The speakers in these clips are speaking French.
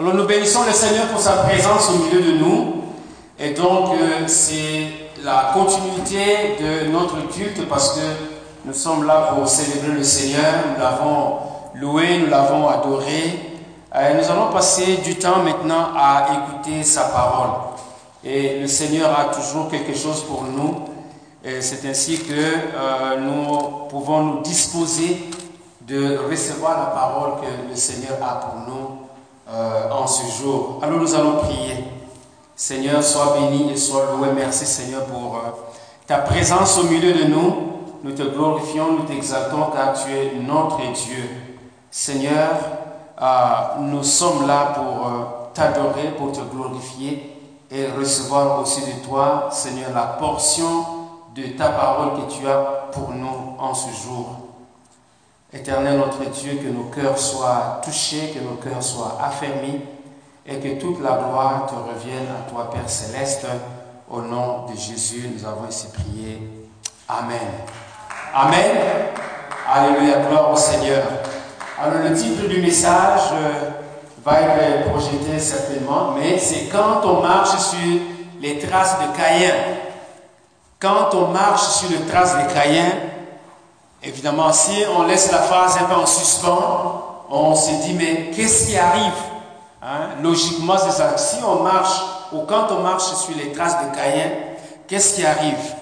Alors nous bénissons le Seigneur pour sa présence au milieu de nous. Et donc euh, c'est la continuité de notre culte parce que nous sommes là pour célébrer le Seigneur. Nous l'avons loué, nous l'avons adoré. Euh, nous allons passer du temps maintenant à écouter sa parole. Et le Seigneur a toujours quelque chose pour nous. Et c'est ainsi que euh, nous pouvons nous disposer de recevoir la parole que le Seigneur a pour nous euh, en ce jour. Alors nous allons prier. Seigneur, sois béni et sois loué. Merci Seigneur pour euh, ta présence au milieu de nous. Nous te glorifions, nous t'exaltons car tu es notre Dieu. Seigneur, euh, nous sommes là pour t'adorer, pour te glorifier et recevoir aussi de toi, Seigneur, la portion de ta parole que tu as pour nous en ce jour. Éternel notre Dieu, que nos cœurs soient touchés, que nos cœurs soient affermis et que toute la gloire te revienne à toi, Père céleste. Au nom de Jésus, nous avons ici prié. Amen. Amen. Alléluia, gloire au Seigneur. Alors le titre du message euh, va être projeté certainement, mais c'est quand on marche sur les traces de Caïn. Quand on marche sur les traces de Caïn, Évidemment, si on laisse la phrase un peu en suspens, on se dit, mais qu'est-ce qui arrive? Hein? Logiquement, c'est ça. Si on marche, ou quand on marche sur les traces de Caïn, qu'est-ce qui arrive?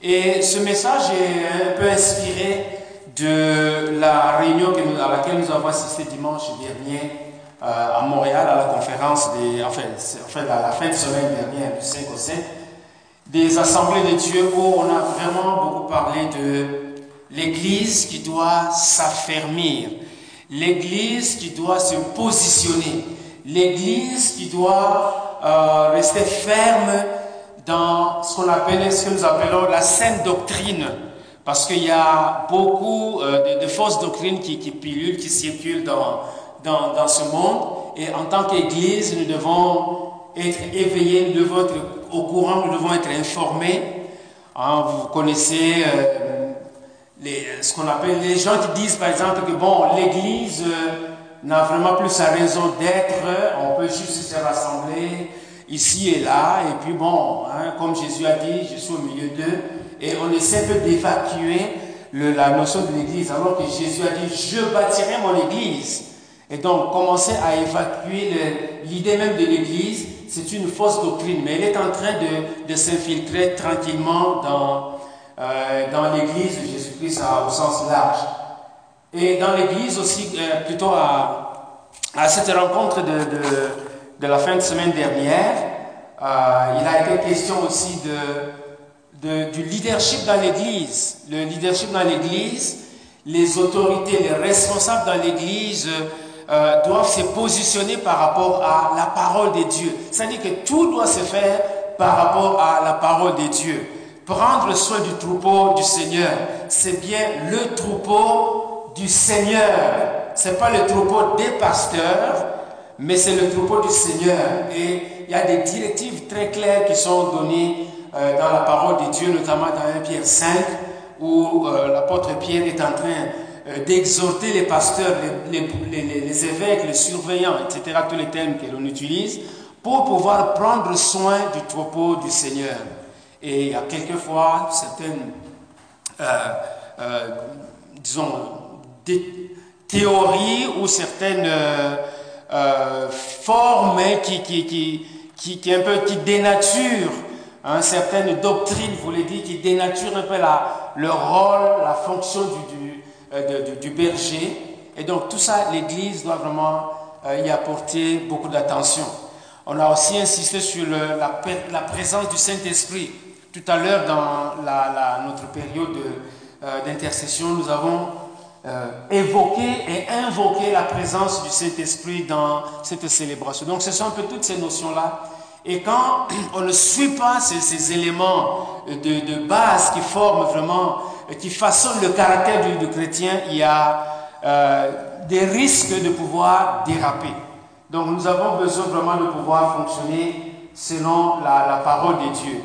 Et ce message est un peu inspiré de la réunion à laquelle nous avons assisté dimanche dernier euh, à Montréal, à la conférence des, enfin, enfin à la fin de semaine dernière, du 5 au 7, des assemblées de Dieu où on a vraiment beaucoup parlé de L'Église qui doit s'affermir. L'Église qui doit se positionner. L'Église qui doit euh, rester ferme dans ce qu'on ce que nous appelons la sainte doctrine. Parce qu'il y a beaucoup euh, de, fausses doctrines qui, pilulent, qui circulent dans, dans, dans ce monde. Et en tant qu'Église, nous devons être éveillés, nous devons être au courant, nous devons être informés. Hein, vous connaissez euh, ce qu'on appelle les gens qui disent par exemple que bon, l'Église euh, n'a vraiment plus sa raison d'être, on peut juste se rassembler ici et là, et puis bon, hein, comme Jésus a dit, je suis au milieu d'eux, et on essaie d'évacuer la notion de l'Église, alors que Jésus a dit, je bâtirai mon Église. Et donc, commencer à évacuer l'idée même de l'Église, c'est une fausse doctrine, mais elle est en train de, de s'infiltrer tranquillement dans, euh, dans l'Église de Jésus-Christ au sens large. Et dans l'Église aussi, euh, plutôt à, cette rencontre de, la fin de semaine dernière, euh, il a été question aussi du leadership dans l'Église. Le leadership dans l'Église, les autorités, les responsables dans l'Église doivent se positionner par rapport à la parole de Dieu. C'est-à-dire que tout doit se faire par rapport à la parole de Dieu. Prendre soin du troupeau du Seigneur, c'est bien le troupeau du Seigneur. C'est pas le troupeau des pasteurs, mais c'est le troupeau du Seigneur. Et il y a des directives très claires qui sont données euh, dans la parole de Dieu, notamment dans 1 Pierre 5, où euh, l'apôtre Pierre est en train euh, d'exhorter les pasteurs, les, évêques, les surveillants, etc., tous les termes que l'on utilise, pour pouvoir prendre soin du troupeau du Seigneur. Et il y a quelquefois certaines, euh, euh, disons, théories ou certaines euh, formes qui, qui, qui, qui, un peu, qui dénaturent hein, certaines doctrines, vous l'avez dit, qui dénaturent un peu la, le rôle, la fonction du, du, du, berger. Et donc tout ça, l'Église doit vraiment y apporter beaucoup d'attention. On a aussi insisté sur la, la, présence du Saint-Esprit. Tout à l'heure, dans notre période euh, d'intercession, nous avons euh, évoqué et invoqué la présence du Saint-Esprit dans cette célébration. Donc, ce sont un peu toutes ces notions-là. Et quand on ne suit pas ces, éléments de, base qui forment vraiment, qui façonnent le caractère du, chrétien, il y a euh, des risques de pouvoir déraper. Donc, nous avons besoin vraiment de pouvoir fonctionner selon la parole de Dieu.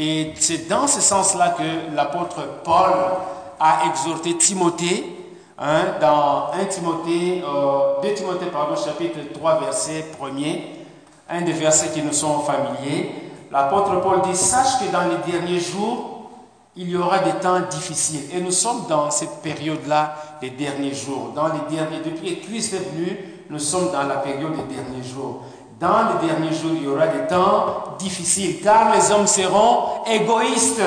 Et c'est dans ce sens-là que l'apôtre Paul a exhorté Timothée hein, dans 1 Timothée, 2 Timothée, pardon, chapitre 3, verset 1er, un des versets qui nous sont familiers. L'apôtre Paul dit, sache que dans les derniers jours, il y aura des temps difficiles. Et nous sommes dans cette période-là, les derniers jours. Dans les derniers, depuis que Christ est venu, nous sommes dans la période des derniers jours. Dans les derniers jours, il y aura des temps difficiles, car les hommes seront égoïstes,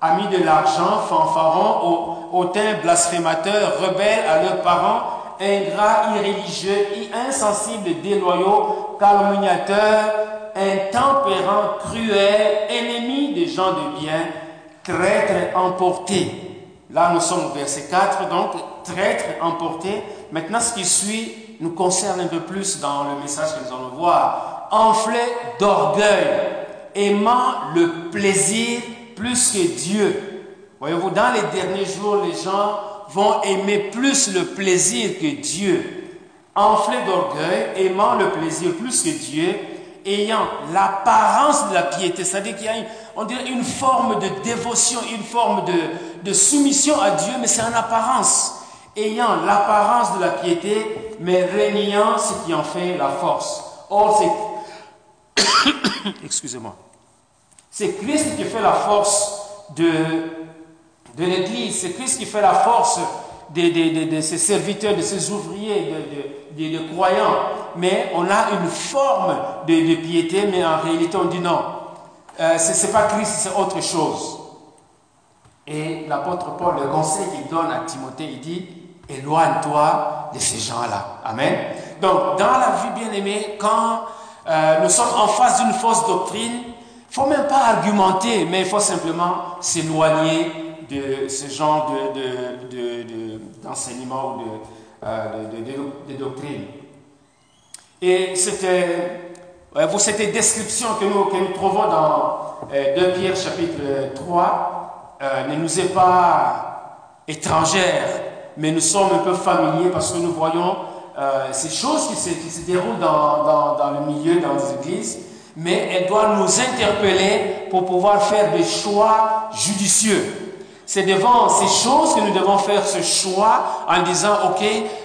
amis de l'argent, fanfarons, hautains, blasphémateurs, rebelles à leurs parents, ingrats, irréligieux, insensibles, déloyaux, calomniateurs, intempérants, cruels, ennemis des gens de bien, traîtres emportés. Là, nous sommes au verset 4, donc traîtres emportés. Maintenant, ce qui suit nous concerne un peu plus dans le message que nous allons voir. Enflé d'orgueil, aimant le plaisir plus que Dieu. Voyez-vous, dans les derniers jours, les gens vont aimer plus le plaisir que Dieu. Enflé d'orgueil, aimant le plaisir plus que Dieu, ayant l'apparence de la piété, c'est-à-dire qu'il y a une, forme de dévotion, une forme de soumission à Dieu, mais c'est en apparence. Ayant l'apparence de la piété, mais régnant ce qui en fait la force. Or, c'est... Excusez-moi. C'est Christ qui fait la force de, de l'Église. C'est Christ qui fait la force de, ses serviteurs, de ses ouvriers, de, croyants. Mais on a une forme de, piété, mais en réalité on dit non. Euh, ce n'est pas Christ, c'est autre chose. Et l'apôtre Paul, le conseil qu'il donne à Timothée, il dit, éloigne-toi de ces gens-là. Amen. Donc, dans la vie bien-aimée, quand euh, nous sommes en face d'une fausse doctrine, il ne faut même pas argumenter, mais il faut simplement s'éloigner de ce genre d'enseignement de, de, ou de, euh, doctrine. Et c'était, vous, cette description que nous, trouvons dans 2 euh, Pierre chapitre 3 ne nous est pas étrangère mais nous sommes un peu familiers parce que nous voyons euh, ces choses qui se, déroulent dans, dans, le milieu, dans les églises, mais elles doivent nous interpeller pour pouvoir faire des choix judicieux. C'est devant ces choses que nous devons faire ce choix en disant, OK,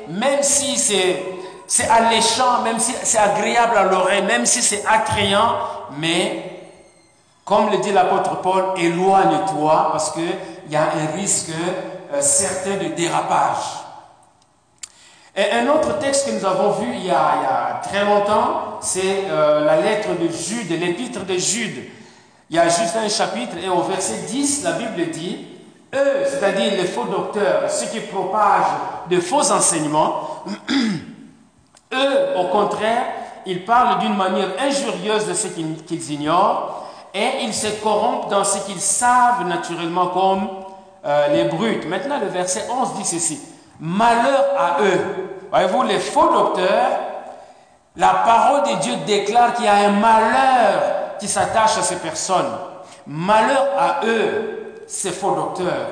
même si c'est alléchant, même si c'est agréable à l'oreille, même si c'est attrayant, mais comme le dit l'apôtre Paul, éloigne-toi parce qu'il y a un risque euh, certains de dérapage. Et un autre texte que nous avons vu il y a, très longtemps, c'est euh, la lettre de Jude, l'épître de Jude. Il y a juste un chapitre et au verset 10, la Bible dit, eux, c'est-à-dire les faux docteurs, ceux qui propagent de faux enseignements, eux, au contraire, ils parlent d'une manière injurieuse de ce qu'ils ignorent et ils se corrompent dans ce qu'ils savent naturellement comme euh, les brutes. Maintenant, le verset 11 dit ceci. Malheur à eux. Voyez-vous, les faux docteurs, la parole de Dieu déclare qu'il y a un malheur qui s'attache à ces personnes. Malheur à eux, ces faux docteurs,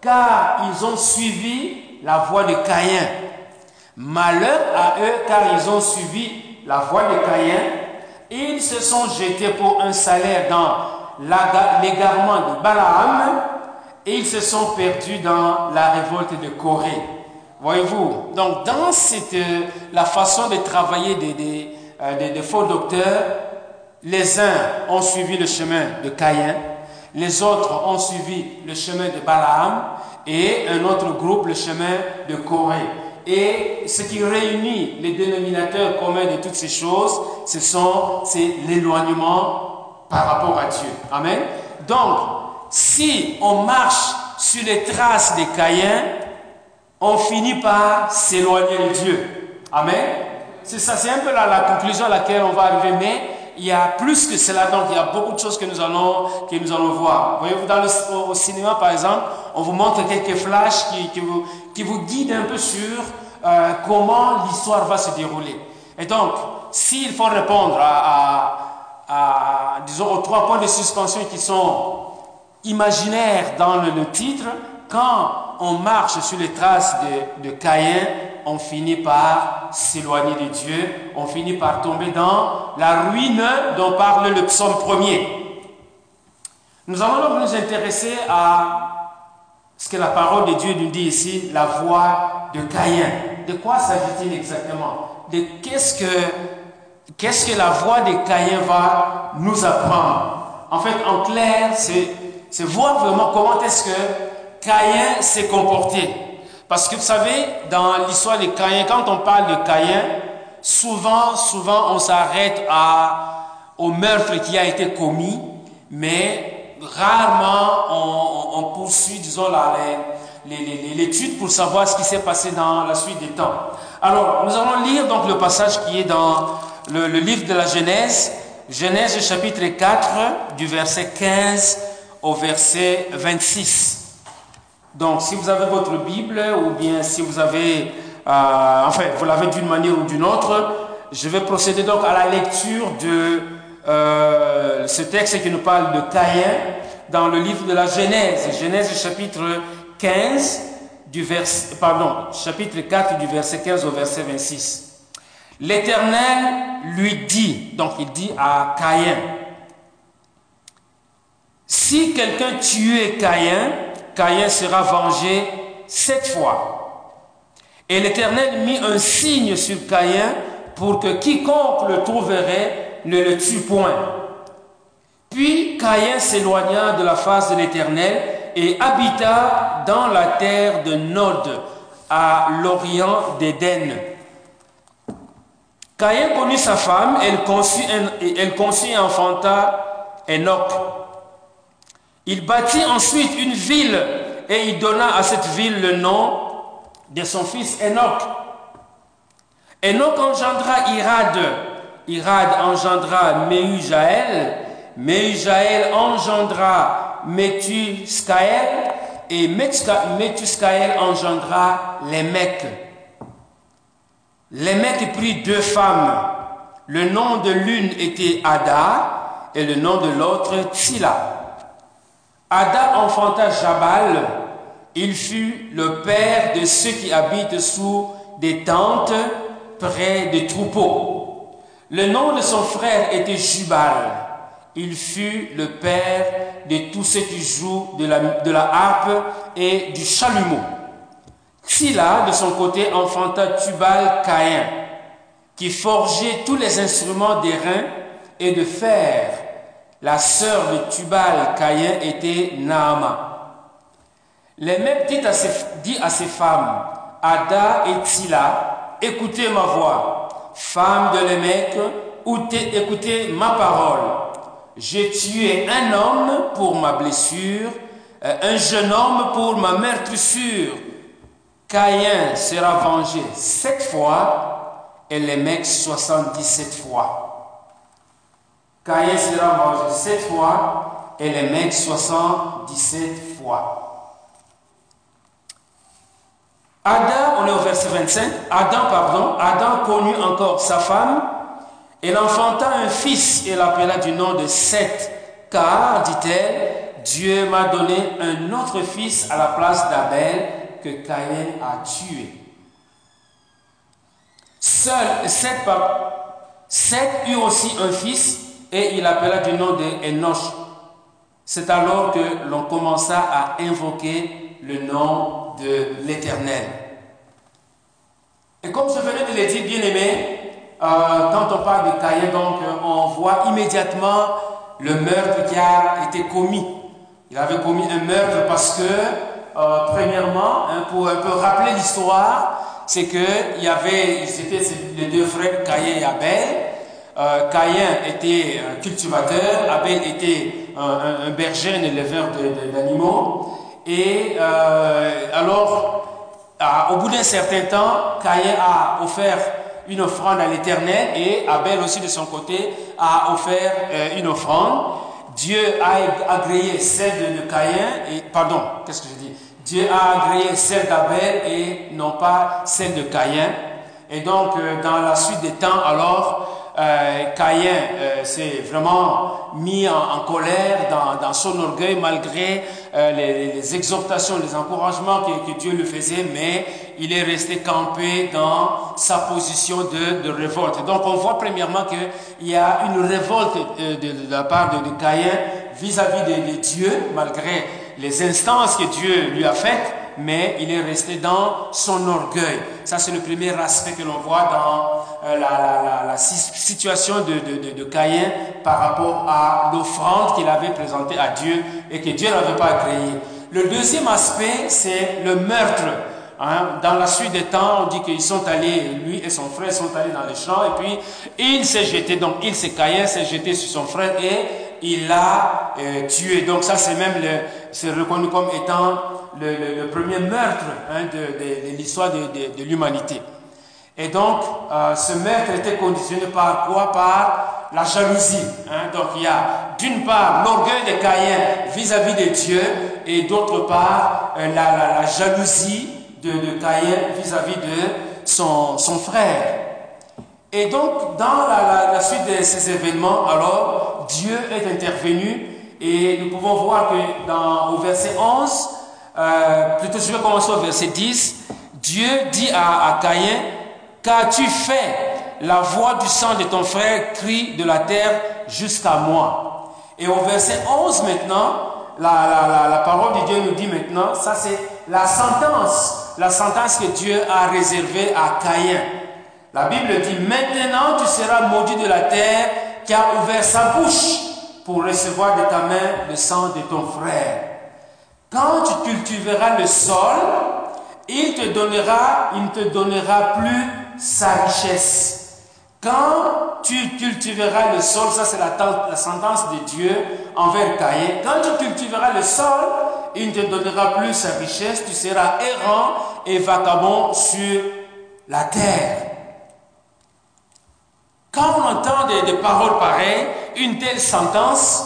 car ils ont suivi la voie de Caïn. Malheur à eux, car ils ont suivi la voie de Caïn. Ils se sont jetés pour un salaire dans l'égarement de Balaam et ils se sont perdus dans la révolte de Corée. Voyez-vous, donc dans cette, euh, la façon de travailler des, des, euh, des, faux docteurs, les uns ont suivi le chemin de Caïn, les autres ont suivi le chemin de Balaam et un autre groupe le chemin de Corée. Et ce qui réunit les dénominateurs communs de toutes ces choses, ce sont c'est l'éloignement par rapport à Dieu. Amen. Donc, si on marche sur les traces des Caïens, on finit par s'éloigner de Dieu. Amen. C'est ça, c'est un peu la, conclusion à laquelle on va arriver, mais il y a plus que cela, donc il y a beaucoup de choses que nous allons, que nous allons voir. Voyez-vous, dans au, cinéma, par exemple, on vous montre quelques flashs qui, vous, qui vous guident un peu sur euh, comment l'histoire va se dérouler. Et donc, s'il faut répondre à, disons, aux trois points de suspension qui sont imaginaire dans le, titre, quand on marche sur les traces de, de Caïn, on finit par s'éloigner de Dieu, on finit par tomber dans la ruine dont parle le psaume premier. Nous allons donc nous intéresser à ce que la parole de Dieu nous dit ici, la voix de Caïn. De quoi s'agit-il exactement? De qu'est-ce que, qu'est-ce que la voix de Caïn va nous apprendre? En fait, en clair, c'est voir vraiment comment est-ce que Caïn s'est comporté. Parce que vous savez, dans l'histoire de Caïn, quand on parle de Caïn, souvent, souvent, on s'arrête au meurtre qui a été commis, mais rarement on, on poursuit, disons, l'étude pour savoir ce qui s'est passé dans la suite des temps. Alors, nous allons lire donc le passage qui est dans le, le livre de la Genèse, Genèse chapitre 4, du verset 15 au verset 26. Donc, si vous avez votre Bible ou bien si vous avez, euh, enfin, vous l'avez d'une manière ou d'une autre, je vais procéder donc à la lecture de euh, ce texte qui nous parle de Caïn dans le livre de la Genèse, Genèse chapitre 15 du verset, pardon, chapitre 4 du verset 15 au verset 26. L'Éternel lui dit, donc il dit à Caïn, si quelqu'un tuait Caïn, Caïn sera vengé sept fois. Et l'Éternel mit un signe sur Caïn pour que quiconque le trouverait ne le tue point. Puis Caïn s'éloigna de la face de l'Éternel et habita dans la terre de Nod, à l'orient d'Éden. Caïn connut sa femme, elle conçut, elle conçut et enfanta Enoch. Il bâtit ensuite une ville et il donna à cette ville le nom de son fils Enoch. Enoch engendra Irad. Irad engendra Mehujael. Mehujael engendra Metuskael. Et Metuskael engendra Lémec. Lémec prit deux femmes. Le nom de l'une était Ada et le nom de l'autre Tsila. Ada enfanta Jabal, il fut le père de ceux qui habitent sous des tentes près des troupeaux. Le nom de son frère était Jubal. Il fut le père de tous ceux qui jouent de la, harpe et du chalumeau. Sila, de son côté, enfanta Tubal Caïn, qui forgeait tous les instruments d'airain et de fer la sœur de Tubal Caïn était Naama. Les mêmes dit à, ses, femmes, Ada et Tila, écoutez ma voix. Femme de l'Émec, écoutez ma parole. J'ai tué un homme pour ma blessure, euh, un jeune homme pour ma meurtrissure. Caïn sera vengé sept fois et les soixante-dix-sept fois. Caïn sera mangé sept fois et les mecs 77 fois. Adam, on est au verset 25, Adam, pardon, Adam connut encore sa femme, et enfanta un fils et l'appela du nom de Seth, car, dit-elle, Dieu m'a donné un autre fils à la place d'Abel que Caïn a tué. Seul Seth, Seth eut aussi un fils et il appela du nom de Enoch. C'est alors que l'on commença à invoquer le nom de l'Éternel. Et comme je venais de le dire, bien aimé, euh, quand on parle de Caïn, donc, on voit immédiatement le meurtre qui a été commis. Il avait commis un meurtre parce que, euh, premièrement, hein, pour un peu rappeler l'histoire, c'est qu'il y avait, c'était les deux frères Caïn et Abel, euh, Caïn était un cultivateur, Abel était un, berger, un éleveur d'animaux. Et euh, alors, au bout d'un certain temps, Caïn a offert une offrande à l'Éternel et Abel aussi de son côté a offert euh, une offrande. Dieu a agréé celle de, Caïn et pardon, qu'est-ce que je dis? Dieu a agréé celle d'Abel et non pas celle de Caïn. Et donc, dans la suite des temps, alors, euh, Caïn euh, s'est vraiment mis en, colère dans, son orgueil malgré euh, les, exhortations, les encouragements que, Dieu lui faisait, mais il est resté campé dans sa position de, révolte. Donc on voit premièrement qu'il y a une révolte de, la part de, Caïn vis-à-vis de, Dieu, malgré les instances que Dieu lui a faites, mais il est resté dans son orgueil. Ça, c'est le premier aspect que l'on voit dans euh, la, situation de, Caïn par rapport à l'offrande qu'il avait présentée à Dieu et que Dieu n'avait pas agréé. Le deuxième aspect, c'est le meurtre. Hein. Dans la suite des temps, on dit qu'ils sont allés, lui et son frère sont allés dans les champs, et puis il s'est jeté, donc il s'est Caïn s'est jeté sur son frère et il l'a euh, tué. Donc ça, c'est même, c'est reconnu comme étant le, premier meurtre hein, de, l'histoire de, l'humanité. Et donc, euh, ce meurtre était conditionné par quoi? Par la jalousie. Hein. Donc, il y a d'une part l'orgueil de Caïn vis-à-vis de Dieu et d'autre part euh, la, jalousie de, Caïn vis-à-vis de son, frère. Et donc, dans la, suite de ces événements, alors, Dieu est intervenu et nous pouvons voir que dans, au verset 11, euh, plutôt je vais commencer au verset 10. Dieu dit à, Caïn, qu'as-tu fait La voix du sang de ton frère crie de la terre jusqu'à moi. Et au verset 11 maintenant, la, la, parole de Dieu nous dit maintenant, ça c'est la sentence, la sentence que Dieu a réservée à Caïn. La Bible dit, maintenant tu seras maudit de la terre qui a ouvert sa bouche pour recevoir de ta main le sang de ton frère. Quand tu cultiveras le sol, il te donnera, il ne te donnera plus sa richesse. Quand tu cultiveras le sol, ça c'est la, sentence de Dieu envers Caïn, quand tu cultiveras le sol, il ne te donnera plus sa richesse, tu seras errant et vagabond sur la terre. Quand on entend des paroles pareilles, une telle sentence,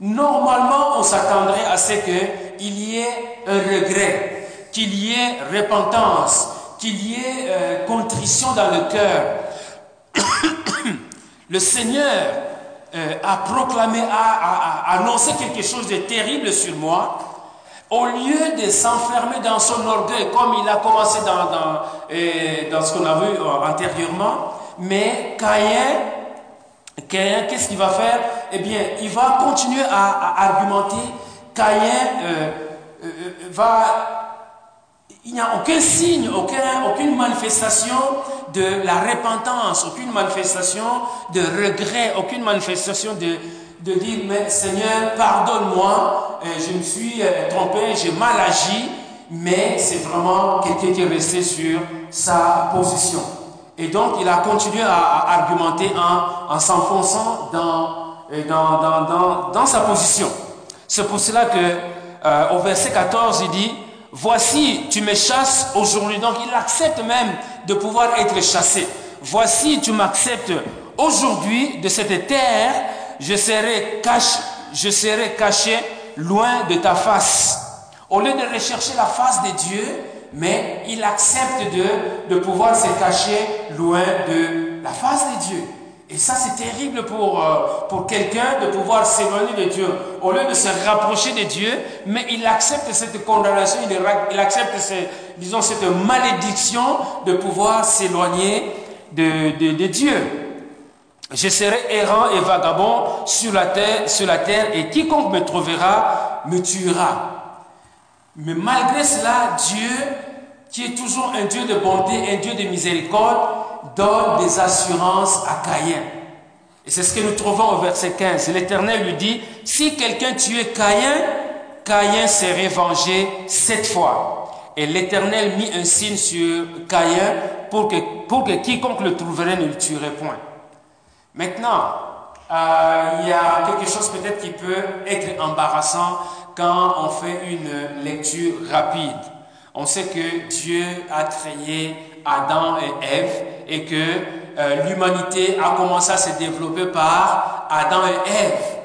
normalement on s'attendrait à ce que il y ait un regret, qu'il y ait repentance, qu'il y ait euh, contrition dans le cœur. le Seigneur euh, a proclamé, a, annoncé quelque chose de terrible sur moi. Au lieu de s'enfermer dans son orgueil, comme il a commencé dans, dans, euh, dans ce qu'on a vu antérieurement, mais Caïn, qu'est-ce qu'il va faire? Eh bien, il va continuer à argumenter Caïn euh, euh, euh, va... Il n'y a aucun signe, aucune manifestation de la repentance, aucune manifestation de regret, aucune manifestation de, dire, mais Seigneur, pardonne-moi, je me suis trompé, j'ai mal agi, mais c'est vraiment quelqu'un qui est resté sur sa position. Et donc, il a continué à, argumenter en, en s'enfonçant dans sa position. C'est pour cela que euh, au verset 14, il dit, voici, tu me chasses aujourd'hui. Donc il accepte même de pouvoir être chassé. Voici, tu m'acceptes aujourd'hui de cette terre, je serai, caché, je serai caché loin de ta face. Au lieu de rechercher la face de Dieu, mais il accepte de, de pouvoir se cacher loin de la face de Dieu. Et ça, c'est terrible pour, euh, pour quelqu'un de pouvoir s'éloigner de Dieu. Au lieu de se rapprocher de Dieu, mais il accepte cette condamnation, il, accepte, disons, cette malédiction de pouvoir s'éloigner de, de, Dieu. Je serai errant et vagabond sur la, terre, sur la terre, et quiconque me trouvera me tuera. Mais malgré cela, Dieu, qui est toujours un Dieu de bonté, un Dieu de miséricorde, donne des assurances à Caïn. Et c'est ce que nous trouvons au verset 15. L'Éternel lui dit, si quelqu'un tuait Caïn, Caïn serait vengé sept fois. Et l'Éternel mit un signe sur Caïn pour que, pour que quiconque le trouverait ne le tuerait point. Maintenant, euh, il y a quelque chose peut-être qui peut être embarrassant quand on fait une lecture rapide. On sait que Dieu a créé Adam et Ève et que euh, l'humanité a commencé à se développer par Adam et Ève.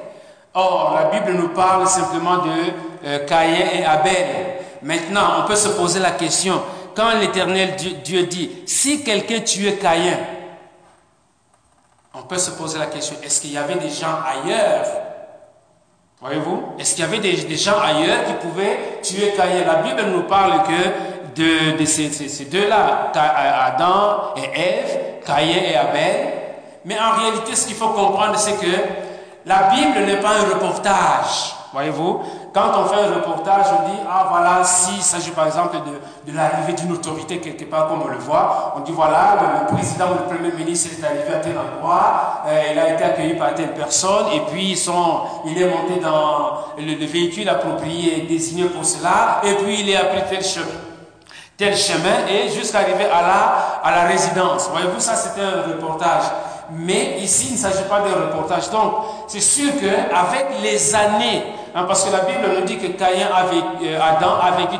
Or, la Bible nous parle simplement de euh, Caïn et Abel. Maintenant, on peut se poser la question, quand l'Éternel Dieu, dit, si quelqu'un tuait Caïn, on peut se poser la question, est-ce qu'il y avait des gens ailleurs? Voyez-vous? Est-ce qu'il y avait des, gens ailleurs qui pouvaient tuer Caïn? La Bible nous parle que de, ces, deux-là, Adam et Ève, Caïn et Abel. Mais en réalité, ce qu'il faut comprendre, c'est que la Bible n'est pas un reportage. Voyez-vous, quand on fait un reportage, on dit, ah voilà, s'il s'agit par exemple de, de l'arrivée d'une autorité quelque part, comme on le voit, on dit, voilà, le, président ou le premier ministre est arrivé à tel endroit, euh, il a été accueilli par telle personne, et puis ils sont, il est monté dans le, véhicule approprié désigné pour cela, et puis il est appris tel chemin tel chemin et jusqu'à arriver à la, à la résidence. Voyez-vous, ça c'était un reportage. Mais ici, il ne s'agit pas d'un reportage. Donc, c'est sûr qu'avec les années, hein, parce que la Bible nous dit que Caïn avait, euh, Adam a vécu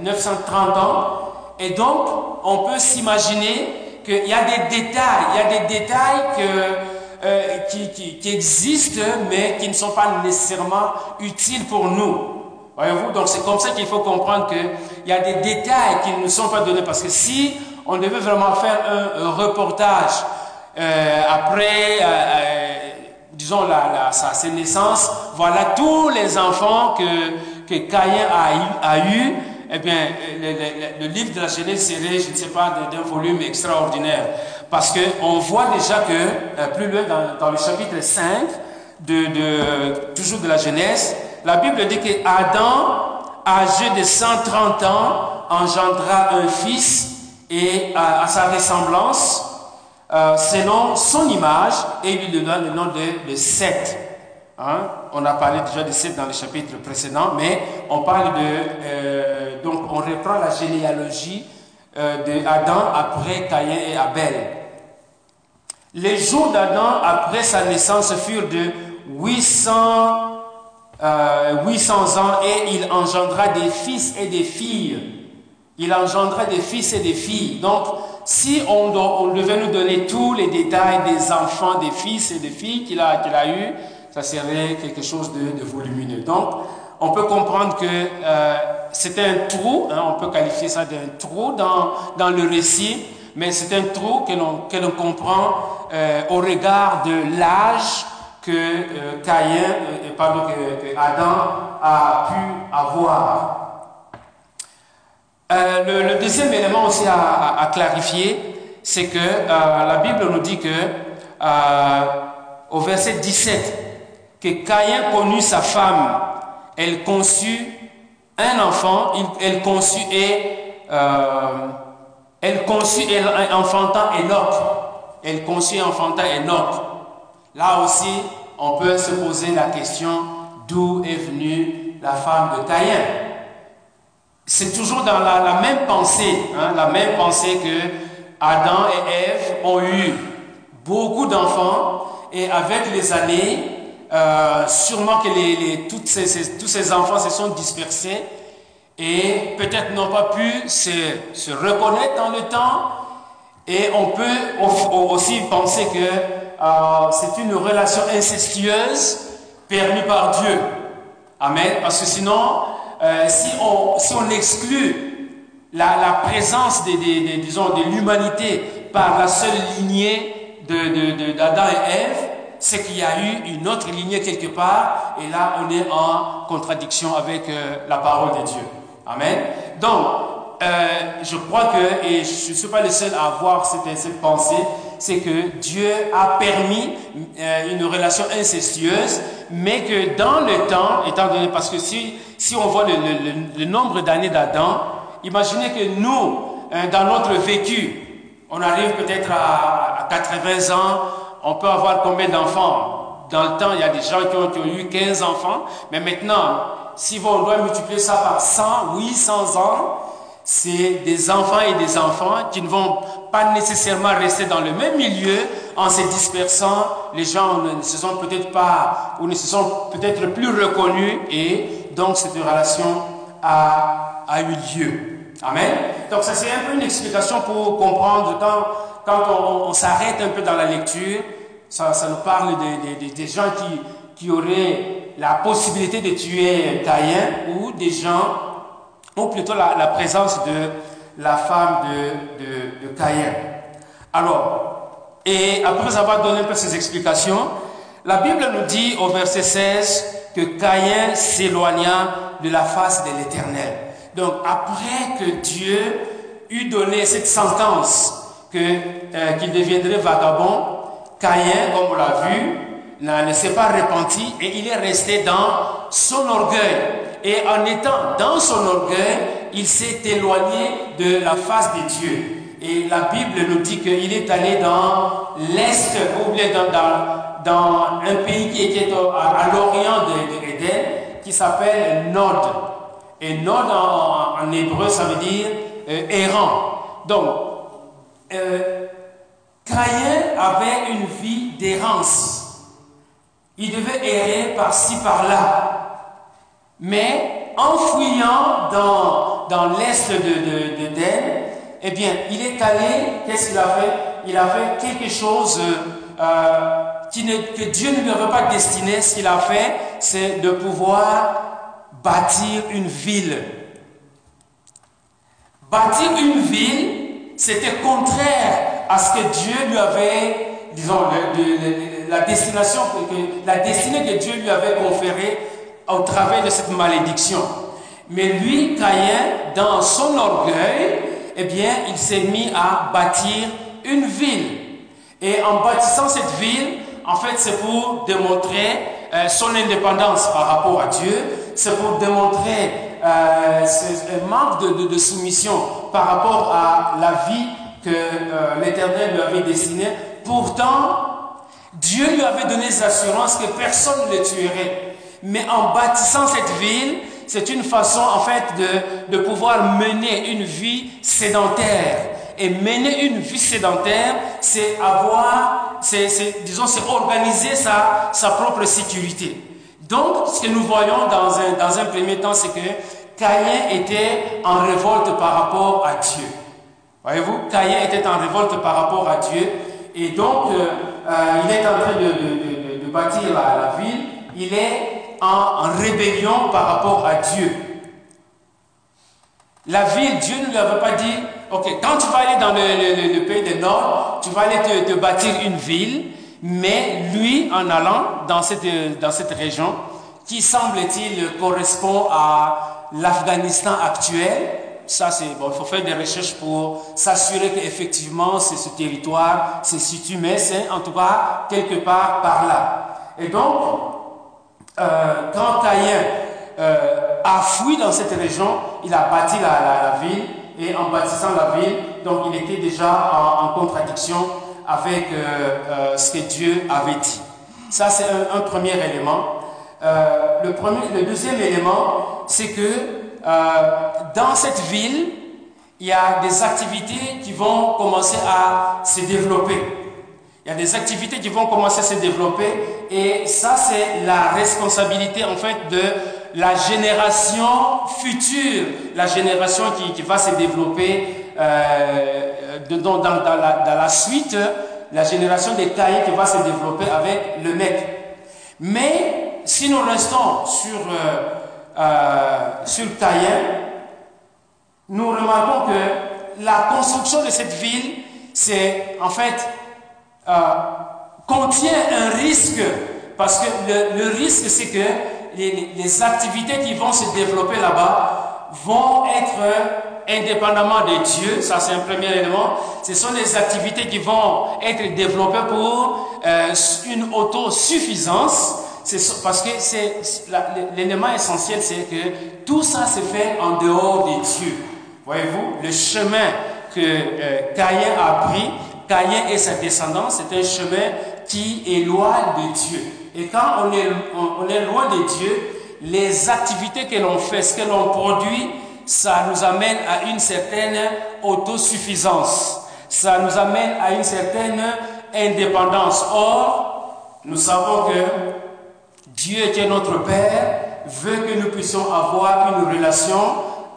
930 euh, ans, et donc, on peut s'imaginer qu'il y a des détails, il y a des détails que, euh, qui, qui, existent, mais qui ne sont pas nécessairement utiles pour nous. Voyez-vous Donc, c'est comme ça qu'il faut comprendre qu'il y a des détails qui ne nous sont pas donnés, parce que si on devait vraiment faire un un euh, après, euh, euh, disons, la, sa, naissance, voilà tous les enfants que, que Caïn a, a eu eh bien, le, livre de la Genèse serait, je ne sais pas, d'un volume extraordinaire. Parce qu'on voit déjà que, plus loin dans, le chapitre 5, de, de, toujours de la Genèse, la Bible dit que Adam, âgé de 130 ans, engendra un fils et à, sa ressemblance, euh, selon son image, et lui donne le nom de, de Seth. Hein? On a parlé déjà de Seth dans le chapitre précédent, mais on parle de... Euh, donc on reprend la généalogie euh, d'Adam après Caïn et Abel. Les jours d'Adam après sa naissance furent de 800, 800 ans et il engendra des fils et des filles. Il engendra des fils et des filles. Donc, si on, devait nous donner tous les détails des enfants, des fils et des filles qu'il a, a eu, ça serait quelque chose de, volumineux. Donc, on peut comprendre que euh, c'est un trou, hein, on peut qualifier ça d'un trou dans, dans le récit, mais c'est un trou que l'on comprend euh, au regard de l'âge que euh, Caïn, pardon, que, Adam a pu avoir. Euh, le, deuxième élément aussi à, clarifier, c'est que euh, la Bible nous dit que euh, au verset 17, que Caïn connut sa femme, elle conçut un enfant, elle conçut et elle conçut et enfanta Enoch. Elle conçut et enfanta Enoch. Là aussi, on peut se poser la question d'où est venue la femme de Caïn c'est toujours dans la, même pensée, hein, la même pensée que Adam et Ève ont eu beaucoup d'enfants et avec les années, euh, sûrement que toutes ces, tous ces enfants se sont dispersés et peut-être n'ont pas pu se, reconnaître dans le temps. Et on peut aussi penser que euh, c'est une relation incestueuse permise par Dieu. Amen. Parce que sinon, euh, si, on, exclut la, présence de, de, l'humanité par la seule lignée d'Adam et Ève, c'est qu'il y a eu une autre lignée quelque part, et là on est en contradiction avec euh, la parole de Dieu. Amen. Donc, je crois que, et je ne suis pas le seul à avoir cette, cette pensée, c'est que Dieu a permis euh, une relation incestueuse, mais que dans le temps, étant donné, parce que si, si on voit le, nombre d'années d'Adam, imaginez que nous, hein, dans notre vécu, on arrive peut-être à, 80 ans, on peut avoir combien d'enfants? Dans le temps, il y a des gens qui ont, qui ont eu 15 enfants, mais maintenant, si on doit multiplier ça par 100, 800 ans, c'est des enfants et des enfants qui ne vont pas nécessairement rester dans le même milieu en se dispersant. Les gens ne se sont peut-être pas ou ne se sont peut-être plus reconnus et donc cette relation a, a eu lieu. Amen. Donc ça c'est un peu une explication pour comprendre quand, quand on, s'arrête un peu dans la lecture, ça, ça nous parle des de, gens qui, qui auraient la possibilité de tuer Caïn ou des gens ou plutôt la, présence de la femme de, de, de, Caïn. Alors, et après avoir donné un peu ces explications, la Bible nous dit au verset 16 que Caïn s'éloigna de la face de l'Éternel. Donc, après que Dieu eut donné cette sentence euh, qu'il deviendrait vagabond, Caïn, comme on l'a vu, ne s'est pas repenti et il est resté dans son orgueil. Et en étant dans son orgueil, il s'est éloigné de la face de Dieu. Et la Bible nous dit qu'il est allé dans l'Est, ou bien dans, un pays qui était à, l'orient de, qui s'appelle Nod. Et Nod en, hébreu, ça veut dire euh, errant. Donc, euh, Caïn avait une vie d'errance. Il devait errer par-ci, par-là. Mais en fouillant dans, dans l'est de, de, eh bien, il est allé, qu'est-ce qu'il a fait? Il a fait quelque chose euh, que Dieu ne lui avait pas destiné. Ce qu'il a fait, c'est de pouvoir bâtir une ville. Bâtir une ville, c'était contraire à ce que Dieu lui avait, disons, la destination, la destinée que Dieu lui avait conférée au travers de cette malédiction. Mais lui, Caïn, dans son orgueil, eh bien, il s'est mis à bâtir une ville. Et en bâtissant cette ville, en fait, c'est pour démontrer euh, son indépendance par rapport à Dieu, c'est pour démontrer euh, un manque de, soumission par rapport à la vie que euh, l'Éternel lui avait destiné. Pourtant, Dieu lui avait donné des assurances que personne ne le tuerait. Mais en bâtissant cette ville, c'est une façon en fait de, de pouvoir mener une vie sédentaire. Et mener une vie sédentaire, c'est avoir, c'est, disons, c'est organiser sa, sa propre sécurité. Donc, ce que nous voyons dans un, dans un premier temps, c'est que Caïn était en révolte par rapport à Dieu. Voyez-vous, Caïn était en révolte par rapport à Dieu et donc euh, euh, il est en train de, bâtir la, ville, il est en, rébellion par rapport à Dieu. La ville, Dieu ne lui avait pas dit, ok, quand tu vas aller dans le, pays du Nord, tu vas aller te, bâtir une ville, mais lui, en allant dans cette, dans cette région, qui semble-t-il correspond à l'Afghanistan actuel, ça, c'est bon, il faut faire des recherches pour s'assurer qu'effectivement, c'est ce territoire se situe, mais c'est en tout cas quelque part par là. Et donc, euh, quand Caïn euh, a fui dans cette région, il a bâti la, ville, et en bâtissant la ville, donc il était déjà en, contradiction avec euh, ce que Dieu avait dit. Ça, c'est un, premier élément. le, deuxième élément, c'est que euh, dans cette ville, il y a des activités qui vont commencer à se développer. Des activités qui vont commencer à se développer et ça c'est la responsabilité en fait de la génération future, la génération qui, va se développer euh, dans, la, suite, la génération des tailles qui va se développer avec le mec. Mais si nous restons sur euh, euh, sur Caïn, nous remarquons que la construction de cette ville, c'est en fait euh, contient un risque. Parce que le, risque c'est que les, activités qui vont se développer là-bas vont être indépendamment de Dieu, ça c'est un premier élément, ce sont des activités qui vont être développées pour euh, une autosuffisance. Parce que c'est l'élément essentiel, c'est que tout ça se fait en dehors des dieux. Voyez-vous, le chemin que euh, Caïn a pris, Et sa descendance, c'est un chemin qui est loin de Dieu. Et quand on est, est loin de Dieu, les activités que l'on fait, ce que l'on produit, ça nous amène à une certaine autosuffisance. Ça nous amène à une certaine indépendance. Or, nous savons que Dieu qui est notre Père veut que nous puissions avoir une relation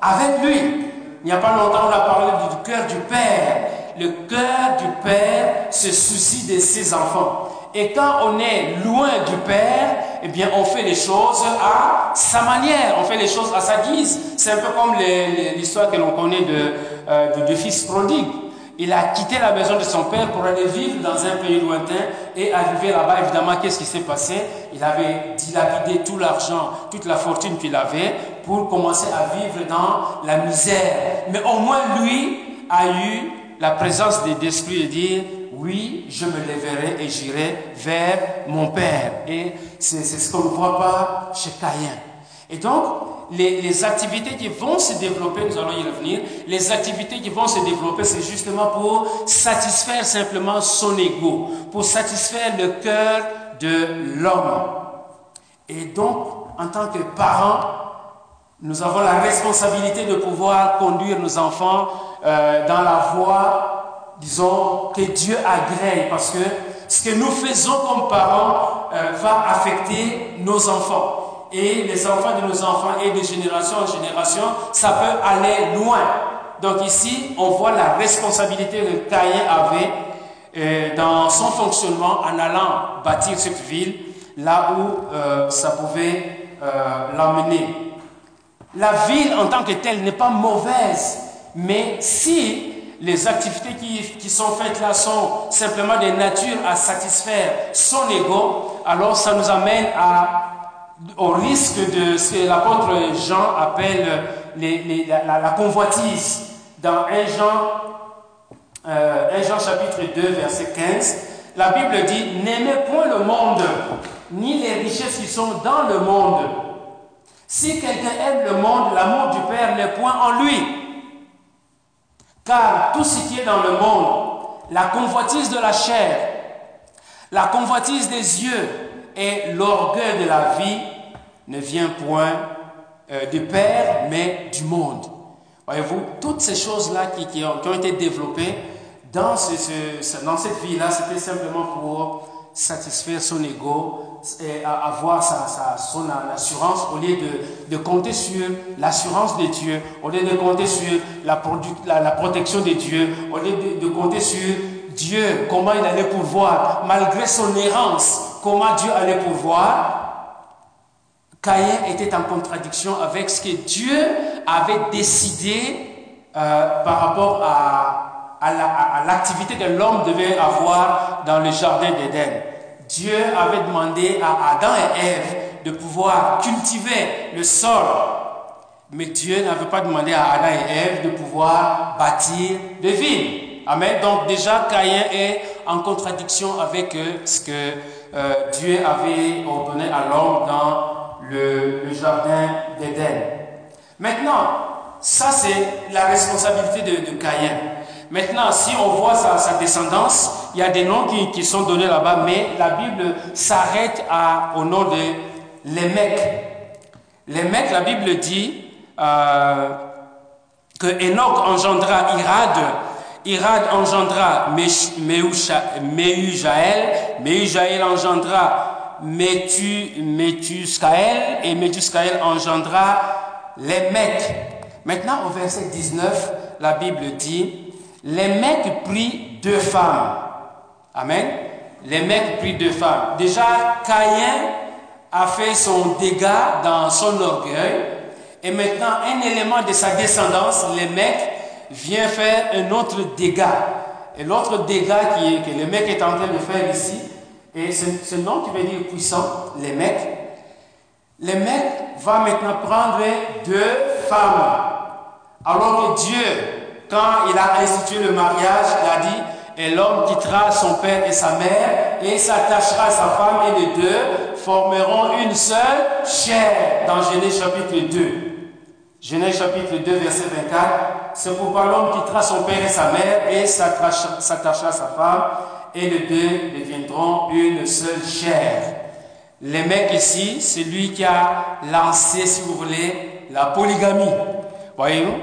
avec lui. Il n'y a pas longtemps, on a parlé du cœur du Père. Le cœur du Père se soucie de ses enfants. Et quand on est loin du Père, eh bien, on fait les choses à sa manière, on fait les choses à sa guise. C'est un peu comme l'histoire que l'on connaît de, euh, du fils prodigue. Il a quitté la maison de son père pour aller vivre dans un pays lointain et arrivé là-bas, évidemment, qu'est-ce qui s'est passé? Il avait dilapidé tout l'argent, toute la fortune qu'il avait pour commencer à vivre dans la misère. Mais au moins lui a eu la présence de dire, oui, je me lèverai et j'irai vers mon Père. Et c'est ce qu'on ne voit pas chez Caïn. Et donc, les, les, activités qui vont se développer, nous allons y revenir, les activités qui vont se développer, c'est justement pour satisfaire simplement son ego, pour satisfaire le cœur de l'homme. Et donc, en tant que parents, nous avons la responsabilité de pouvoir conduire nos enfants euh, dans la voie, disons, que Dieu agrée, parce que ce que nous faisons comme parents euh, va affecter nos enfants. Et les enfants de nos enfants et de génération en génération, ça peut aller loin. Donc ici, on voit la responsabilité que Caïn avait euh, dans son fonctionnement en allant bâtir cette ville, là où ça pouvait l'emmener. La ville en tant que telle n'est pas mauvaise, mais si les activités qui, qui, sont faites là sont simplement des natures à satisfaire son ego, alors ça nous amène au risque de ce que l'apôtre Jean appelle les, la, convoitise. Dans 1 Jean, euh, 1 Jean chapitre 2, verset 15, la Bible dit, n'aimez point le monde, ni les richesses qui sont dans le monde. Si quelqu'un aime le monde, l'amour du Père n'est point en lui. Car tout ce qui est dans le monde, la convoitise de la chair, la convoitise des yeux et l'orgueil de la vie ne vient point euh, du Père, mais du monde. Voyez-vous, toutes ces choses-là qui, ont, été développées dans, dans cette vie-là, c'était simplement pour satisfaire son ego avoir sa, sa, son assurance au lieu de, compter sur l'assurance de Dieu, au lieu de compter sur la, la, protection de Dieu, au lieu de, compter sur Dieu, comment il allait pouvoir, malgré son errance, comment Dieu allait pouvoir. Caïn était en contradiction avec ce que Dieu avait décidé euh, par rapport à, à l'activité la, que l'homme devait avoir dans le jardin d'Éden. Dieu avait demandé à Adam et Ève de pouvoir cultiver le sol. Mais Dieu n'avait pas demandé à Adam et Ève de pouvoir bâtir des villes. Amen. Donc déjà, Caïn est en contradiction avec ce que euh, Dieu avait ordonné à l'homme dans le, jardin d'Éden. Maintenant, ça c'est la responsabilité de, de Caïn. Maintenant, si on voit sa, descendance, il y a des noms qui, sont donnés là-bas, mais la Bible s'arrête au nom de les mecs. Les mecs, la Bible dit euh, que Enoch engendra Irad, Irad engendra Mehujael, Mehujael engendra Métuscaël, et Métuscaël engendra les. Maintenant, au verset 19, la Bible dit les mecs prirent deux femmes. Amen. Les mecs prirent deux femmes. Déjà, Caïn a fait son dégât dans son orgueil. Et maintenant, un élément de sa descendance, les mecs, vient faire un autre dégât. Et l'autre dégât qui est, que le mec est en train de faire ici, et ce nom qui veut dire puissant, les mecs, les mecs va maintenant prendre deux femmes. Alors que Dieu quand il a institué le mariage, il a dit, et l'homme quittera son père et sa mère et s'attachera à sa femme et les deux formeront une seule chair dans Genèse chapitre 2. Genèse chapitre 2 verset 24. C'est pourquoi l'homme quittera son père et sa mère et s'attachera à sa femme et les deux deviendront une seule chair. Les mecs ici, c'est lui qui a lancé, si vous voulez, la polygamie. Voyez-vous?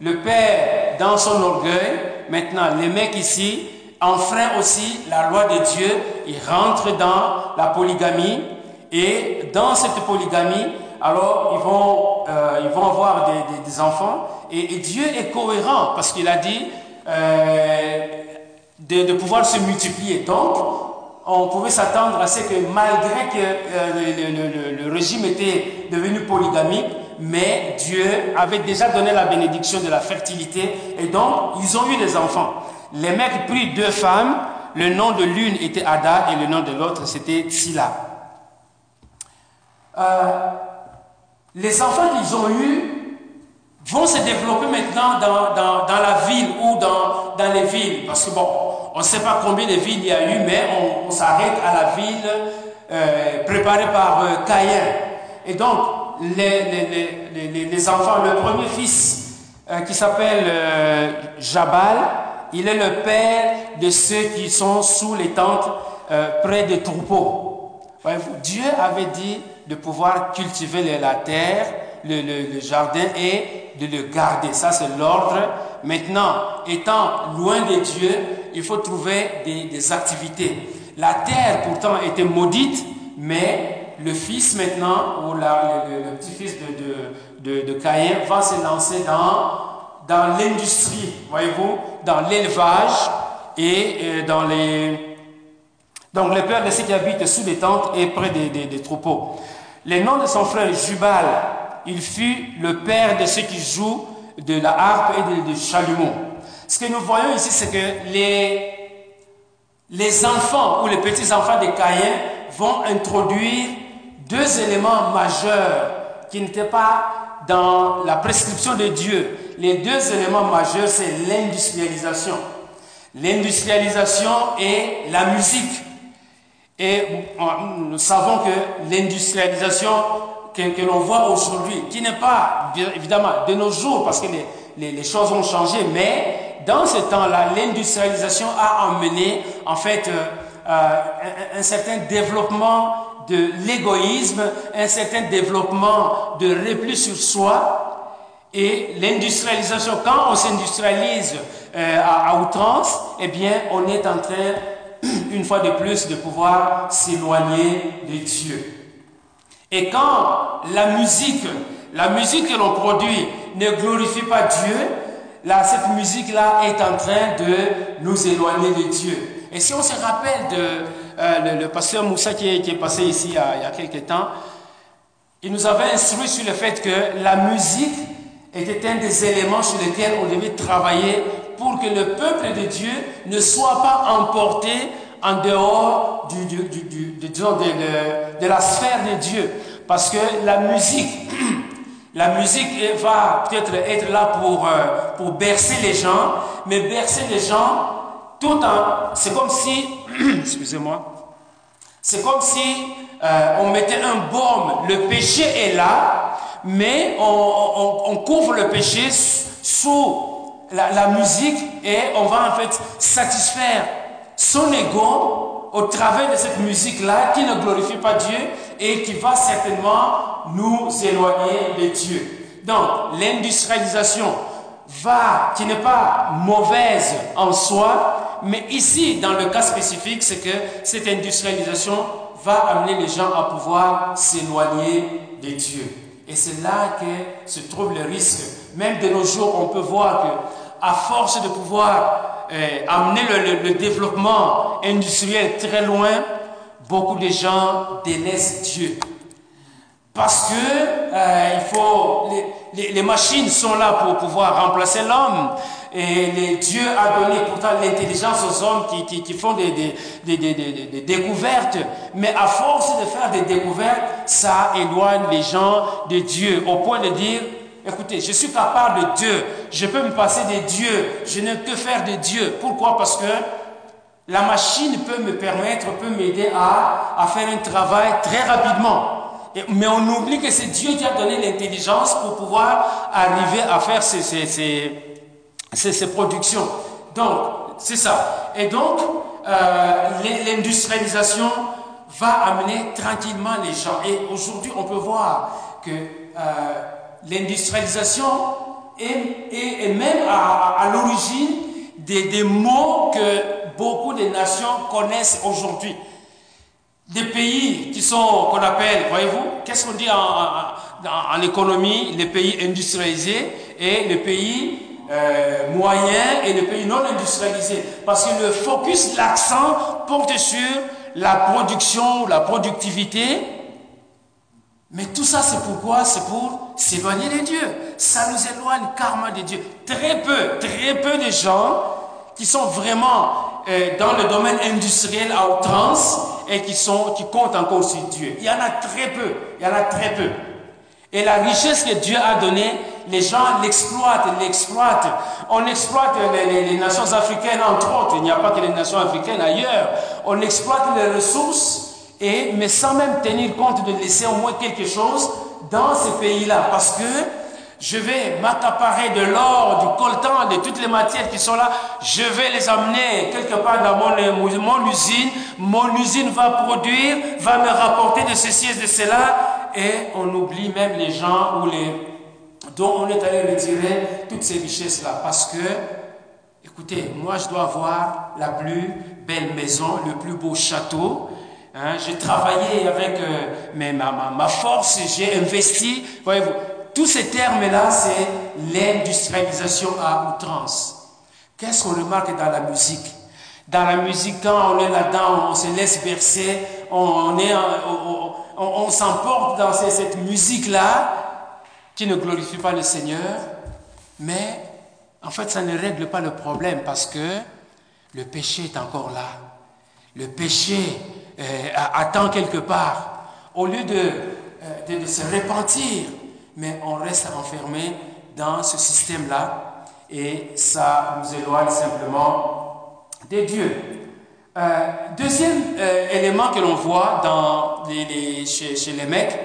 Le père dans son orgueil. Maintenant, les mecs ici enfreignent aussi la loi de Dieu. Ils rentrent dans la polygamie. Et dans cette polygamie, alors ils vont, euh, ils vont avoir des, enfants. Et, Dieu est cohérent parce qu'il a dit euh, de, pouvoir se multiplier. Donc, on pouvait s'attendre à ce que malgré que euh, le, le, régime était devenu polygamique, mais Dieu avait déjà donné la bénédiction de la fertilité et donc ils ont eu des enfants. Les mecs prirent deux femmes, le nom de l'une était Ada et le nom de l'autre c'était Silla. Euh, les enfants qu'ils ont eus vont se développer maintenant dans, dans, dans la ville ou dans, dans les villes parce que bon, On ne sait pas combien de villes il y a eu, mais on, s'arrête à la ville euh, préparée par euh, Caïn. Et donc, les, enfants, le premier fils euh, qui s'appelle Jabal, il est le père de ceux qui sont sous les tentes près des troupeaux. Dieu avait dit de pouvoir cultiver la terre, le, jardin et de le garder. Ça, c'est l'ordre. Maintenant, étant loin de Dieu, il faut trouver des, activités. La terre, pourtant, était maudite, mais le fils maintenant, ou le, petit-fils de, de, de, Caïn, va se lancer dans, dans l'industrie, voyez-vous, dans l'élevage et euh, dans les... Donc, le père de ceux qui habitent sous les tentes et près des, des troupeaux. Le nom de son frère Jubal, il fut le père de ceux qui jouent de la harpe et de chalumeau. Ce que nous voyons ici, c'est que les, les enfants ou les petits-enfants de Caïn vont introduire deux éléments majeurs qui n'étaient pas dans la prescription de Dieu. Les deux éléments majeurs, c'est l'industrialisation. L'industrialisation et la musique. Et nous savons que l'industrialisation que, l'on voit aujourd'hui, qui n'est pas évidemment de nos jours parce que les, les, choses ont changé, mais dans ce temps-là, l'industrialisation a emmené en fait euh, euh, un, certain développement de l'égoïsme, un certain développement de repli sur soi. Et l'industrialisation, quand on s'industrialise euh, à, à outrance, eh bien, on est en train, une fois de plus, de pouvoir s'éloigner de Dieu. Et quand la musique, la musique que l'on produit ne glorifie pas Dieu, là, cette musique-là est en train de nous éloigner de Dieu. Et si on se rappelle de euh, le, pasteur Moussa qui est, passé ici il y, a, quelques temps, il nous avait instruit sur le fait que la musique était un des éléments sur lesquels on devait travailler pour que le peuple de Dieu ne soit pas emporté en dehors de, de, la sphère de Dieu. Parce que la musique, la musique va peut-être être là pour, euh, pour bercer les gens, mais bercer les gens tout en... C'est comme si, excusez-moi, c'est comme si euh, on mettait un baume. Le péché est là, mais on, couvre le péché sous la, la musique et on va en fait satisfaire son ego au travers de cette musique-là qui ne glorifie pas Dieu et qui va certainement nous éloigner de Dieu. Donc, l'industrialisation va, qui n'est pas mauvaise en soi, mais ici, dans le cas spécifique, c'est que cette industrialisation va amener les gens à pouvoir s'éloigner de Dieu. Et c'est là que se trouve le risque. Même de nos jours, on peut voir que, à force de pouvoir euh, amener le, développement industriel très loin, beaucoup de gens délaissent Dieu. Parce que euh, il faut, les, machines sont là pour pouvoir remplacer l'homme. Et Dieu a donné pourtant l'intelligence aux hommes qui, qui, qui font des, des, des, des, découvertes. Mais à force de faire des découvertes, ça éloigne les gens de Dieu au point de dire, Écoutez, je suis capable de Dieu. Je peux me passer de Dieu. Je ne peux faire de Dieu. Pourquoi? Parce que la machine peut me permettre, peut m'aider à, à, faire un travail très rapidement. Mais on oublie que c'est Dieu qui a donné l'intelligence pour pouvoir arriver à faire ces, ces, ces, ces productions. Donc, c'est ça. Et donc, euh, l'industrialisation va amener tranquillement les gens. Et aujourd'hui, on peut voir que... Euh, l'industrialisation est, même à, l'origine des, mots que beaucoup de nations connaissent aujourd'hui. Des pays qui sont, qu'on appelle, voyez-vous, qu'est-ce qu'on dit en, économie, les pays industrialisés et les pays euh, moyens et les pays non industrialisés. Parce que le focus, l'accent porte sur la production, la productivité, mais tout ça, c'est pourquoi? C'est pour s'éloigner de Dieu. Ça nous éloigne carrément de Dieu. Très peu, très peu de gens qui sont vraiment euh, dans le domaine industriel à outrance et qui, sont, qui comptent encore sur Dieu. Il y en a très peu. Il y en a très peu. Et la richesse que Dieu a donnée, les gens l'exploitent, l'exploitent. On exploite les, nations africaines, entre autres. Il n'y a pas que les nations africaines ailleurs. On exploite les ressources, et, mais sans même tenir compte de laisser au moins quelque chose dans ces pays-là. Parce que je vais m'accaparer de l'or, du coltan, de toutes les matières qui sont là, je vais les amener quelque part dans mon, mon usine, mon usine va produire, va me rapporter de ceci et de cela, et on oublie même les gens ou les, dont on est allé retirer toutes ces richesses-là, parce que, écoutez, moi je dois avoir la plus belle maison, le plus beau château, Hein, j'ai travaillé avec euh, ma, ma, ma, force, j'ai investi. Voyez-vous, tous ces termes-là, c'est l'industrialisation à outrance. Qu'est-ce qu'on remarque dans la musique? Dans la musique, quand on est là-dedans, on se laisse bercer, on, est, on, s'emporte dans cette musique-là qui ne glorifie pas le Seigneur, mais en fait, ça ne règle pas le problème parce que le péché est encore là. Le péché euh, attend quelque part. Au lieu de, euh, de se repentir, mais on reste enfermé dans ce système-là et ça nous éloigne simplement des dieux. Euh, deuxième euh, élément que l'on voit chez, les mecs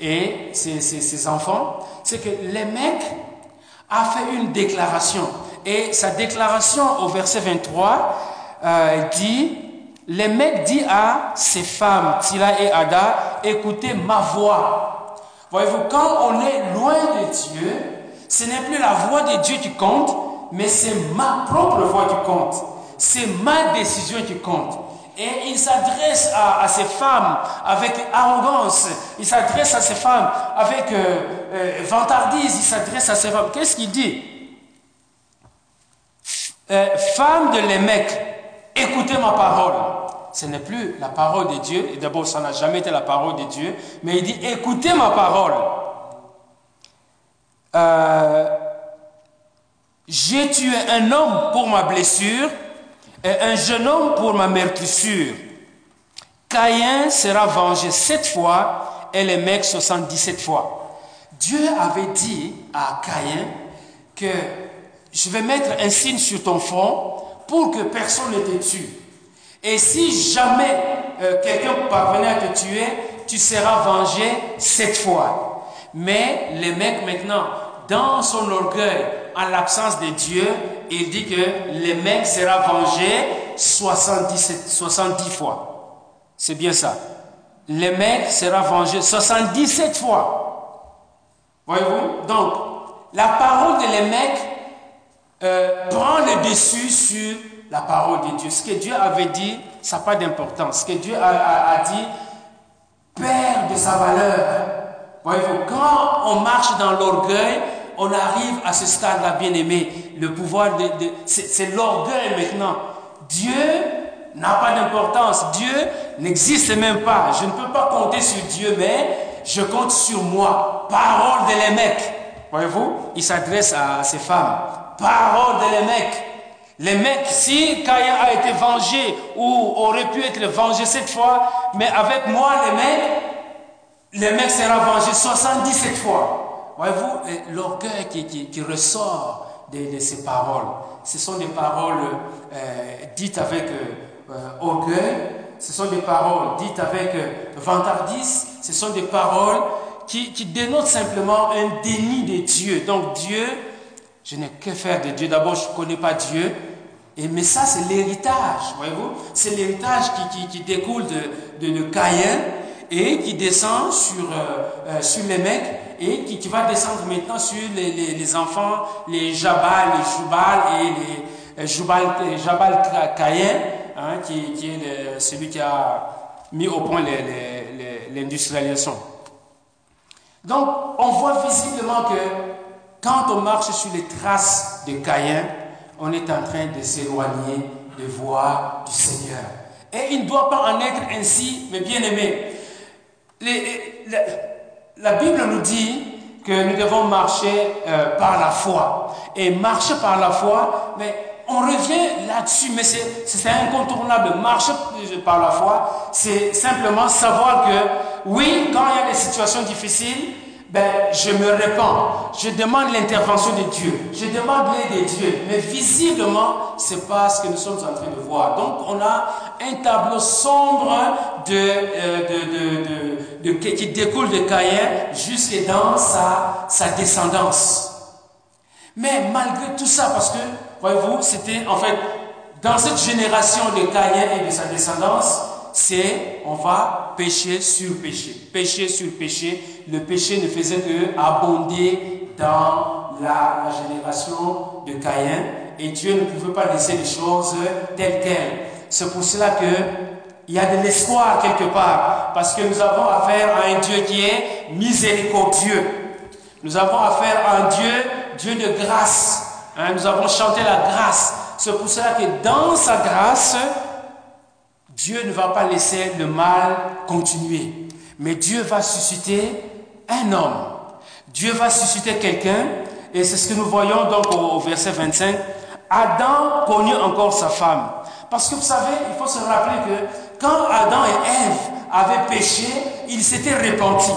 et ses, enfants, c'est que les mecs a fait une déclaration. Et sa déclaration au verset 23 euh, dit, les mecs dit à ses femmes, Tila et Ada, écoutez ma voix. Voyez-vous, quand on est loin de Dieu, ce n'est plus la voix de Dieu qui compte, mais c'est ma propre voix qui compte. C'est ma décision qui compte. Et il s'adresse à, ces femmes avec arrogance. Il s'adresse à ces femmes avec euh, euh, vantardise. Il s'adresse à ces femmes. Qu'est-ce qu'il dit? Euh, Femmes de l'émec, écoutez ma parole ce n'est plus la parole de Dieu. Et d'abord, ça n'a jamais été la parole de Dieu. Mais il dit, écoutez ma parole. Euh, j'ai tué un homme pour ma blessure et un jeune homme pour ma meurtrissure. Caïn sera vengé sept fois et les mecs 77 fois. Dieu avait dit à Caïn que je vais mettre un signe sur ton front pour que personne ne te tue. Et si jamais euh, quelqu'un parvenait à te tuer, tu seras vengé sept fois. Mais le mec maintenant, dans son orgueil, en l'absence de Dieu, il dit que le mec sera vengé 77, 70 fois. C'est bien ça. Le mec sera vengé 77 fois. Voyez-vous? Donc, la parole de le mec euh, prend le dessus sur la parole de Dieu. Ce que Dieu avait dit, ça n'a pas d'importance. Ce que Dieu a, dit perd de sa valeur. Voyez-vous, quand on marche dans l'orgueil, on arrive à ce stade-là, bien-aimé. Le pouvoir de, c'est l'orgueil maintenant. Dieu n'a pas d'importance. Dieu n'existe même pas. Je ne peux pas compter sur Dieu, mais je compte sur moi. Parole de l'émec. Voyez-vous, il s'adresse à ces femmes. Parole de l'émec. Les mecs, si Caïn a été vengé ou aurait pu être vengé cette fois, mais avec moi, les mecs, les mecs sera vengé 77 fois. Voyez-vous, l'orgueil qui, ressort de, ces paroles, ce sont des paroles euh, dites avec euh, orgueil, ce sont des paroles dites avec euh, vantardise, ce sont des paroles qui, qui dénotent simplement un déni de Dieu. Donc Dieu je n'ai que faire de Dieu. D'abord, je ne connais pas Dieu. Et, mais ça, c'est l'héritage, voyez-vous C'est l'héritage qui, découle de, de, Caïn et qui descend sur, euh, euh, les mecs et qui, va descendre maintenant sur les, enfants, les Jabal, les Jubal et les euh, Jubal, Jabal Caïn, hein, qui, qui, est celui qui a mis au point l'industrialisation. Donc, on voit visiblement que quand on marche sur les traces de Caïn, on est en train de s'éloigner de voix du Seigneur. Et il ne doit pas en être ainsi, mes bien-aimés. La, Bible nous dit que nous devons marcher euh, par la foi. Et marcher par la foi, mais on revient là-dessus, mais c'est incontournable. Marcher par la foi, c'est simplement savoir que, oui, quand il y a des situations difficiles, ben, je me répands, je demande l'intervention de Dieu, je demande l'aide de Dieu, mais visiblement, c'est pas ce que nous sommes en train de voir. Donc, on a un tableau sombre euh, qui découle de Caïn jusque dans sa, sa descendance. Mais malgré tout ça, parce que, voyez-vous, c'était en fait, dans cette génération de Caïn et de sa descendance, c'est on va pécher sur péché, pécher sur péché. Le péché ne faisait que abonder dans la, génération de Caïn et Dieu ne pouvait pas laisser les choses telles quelles. C'est pour cela que il y a de l'espoir quelque part parce que nous avons affaire à un Dieu qui est miséricordieux. Nous avons affaire à un Dieu, Dieu de grâce. Hein, nous avons chanté la grâce. C'est pour cela que dans sa grâce, Dieu ne va pas laisser le mal continuer, mais Dieu va susciter un homme. Dieu va susciter quelqu'un, et c'est ce que nous voyons donc au, verset 25. Adam connut encore sa femme. Parce que vous savez, il faut se rappeler que quand Adam et Ève avaient péché, ils s'étaient repentis.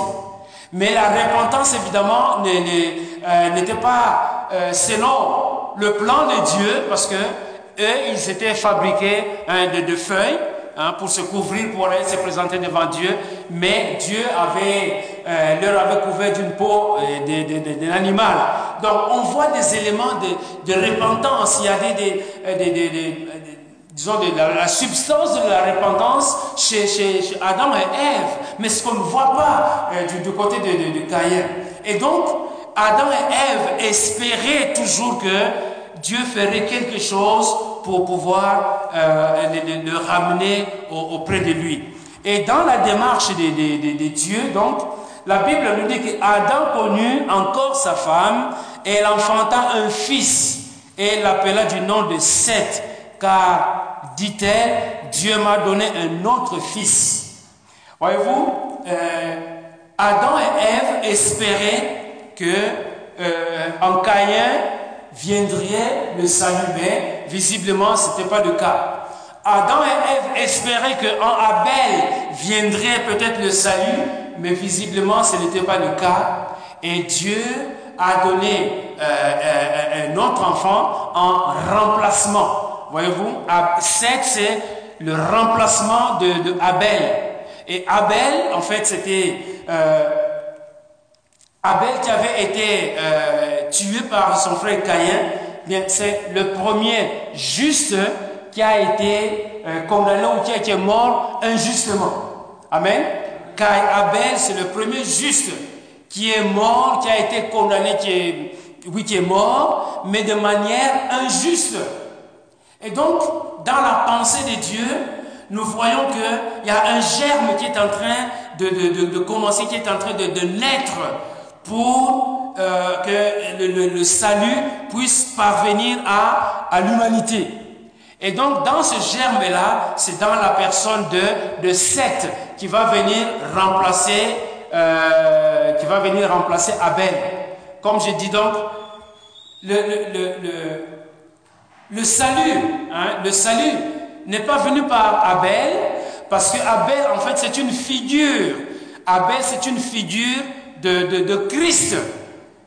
Mais la repentance, évidemment, euh, n'était pas euh, selon le plan de Dieu, parce que eux, ils s'étaient fabriqués hein, de feuilles, Hein, pour se couvrir, pour aller se présenter devant Dieu, mais Dieu avait, euh, leur avait couvert d'une peau euh, d'un animal. Donc on voit des éléments de, de repentance, il y a des, euh, disons, de la, substance de la repentance chez, Adam et Ève, mais ce qu'on ne voit pas du, côté de, de, Caïn. Et donc, Adam et Ève espéraient toujours que Dieu ferait quelque chose pour pouvoir euh, le, ramener auprès de lui. Et dans la démarche de, Dieu, donc, la Bible nous dit qu'Adam connut encore sa femme et elle enfanta un fils et l'appela du nom de Seth, car, dit-elle, Dieu m'a donné un autre fils. Voyez-vous, euh, Adam et Ève espéraient que euh, en Caïn, viendrait le salut, mais visiblement ce n'était pas le cas. Adam et Ève espéraient qu'en Abel viendrait peut-être le salut, mais visiblement ce n'était pas le cas. Et Dieu a donné euh, euh, un autre enfant en remplacement. Voyez-vous, Seth, c'est le remplacement de, Abel. Et Abel, en fait, c'était euh, Abel qui avait été tué par son frère Caïn, bien c'est le premier juste qui a été euh, condamné ou qui a été mort injustement. Amen. Abel, c'est le premier juste qui est mort, qui a été condamné, qui est, oui, qui est mort, mais de manière injuste. Et donc, dans la pensée de Dieu, nous voyons qu'il y a un germe qui est en train de, de, de, commencer, qui est en train de, naître pour euh, que le, salut puisse parvenir à, à l'humanité. Et donc, dans ce germe-là, c'est dans la personne de, de Seth qui va venir remplacer, euh, qui va venir remplacer Abel. Comme je dis donc, le, le, le salut, hein, le salut n'est pas venu par Abel, parce que Abel, en fait, c'est une figure. Abel, c'est une figure de, Christ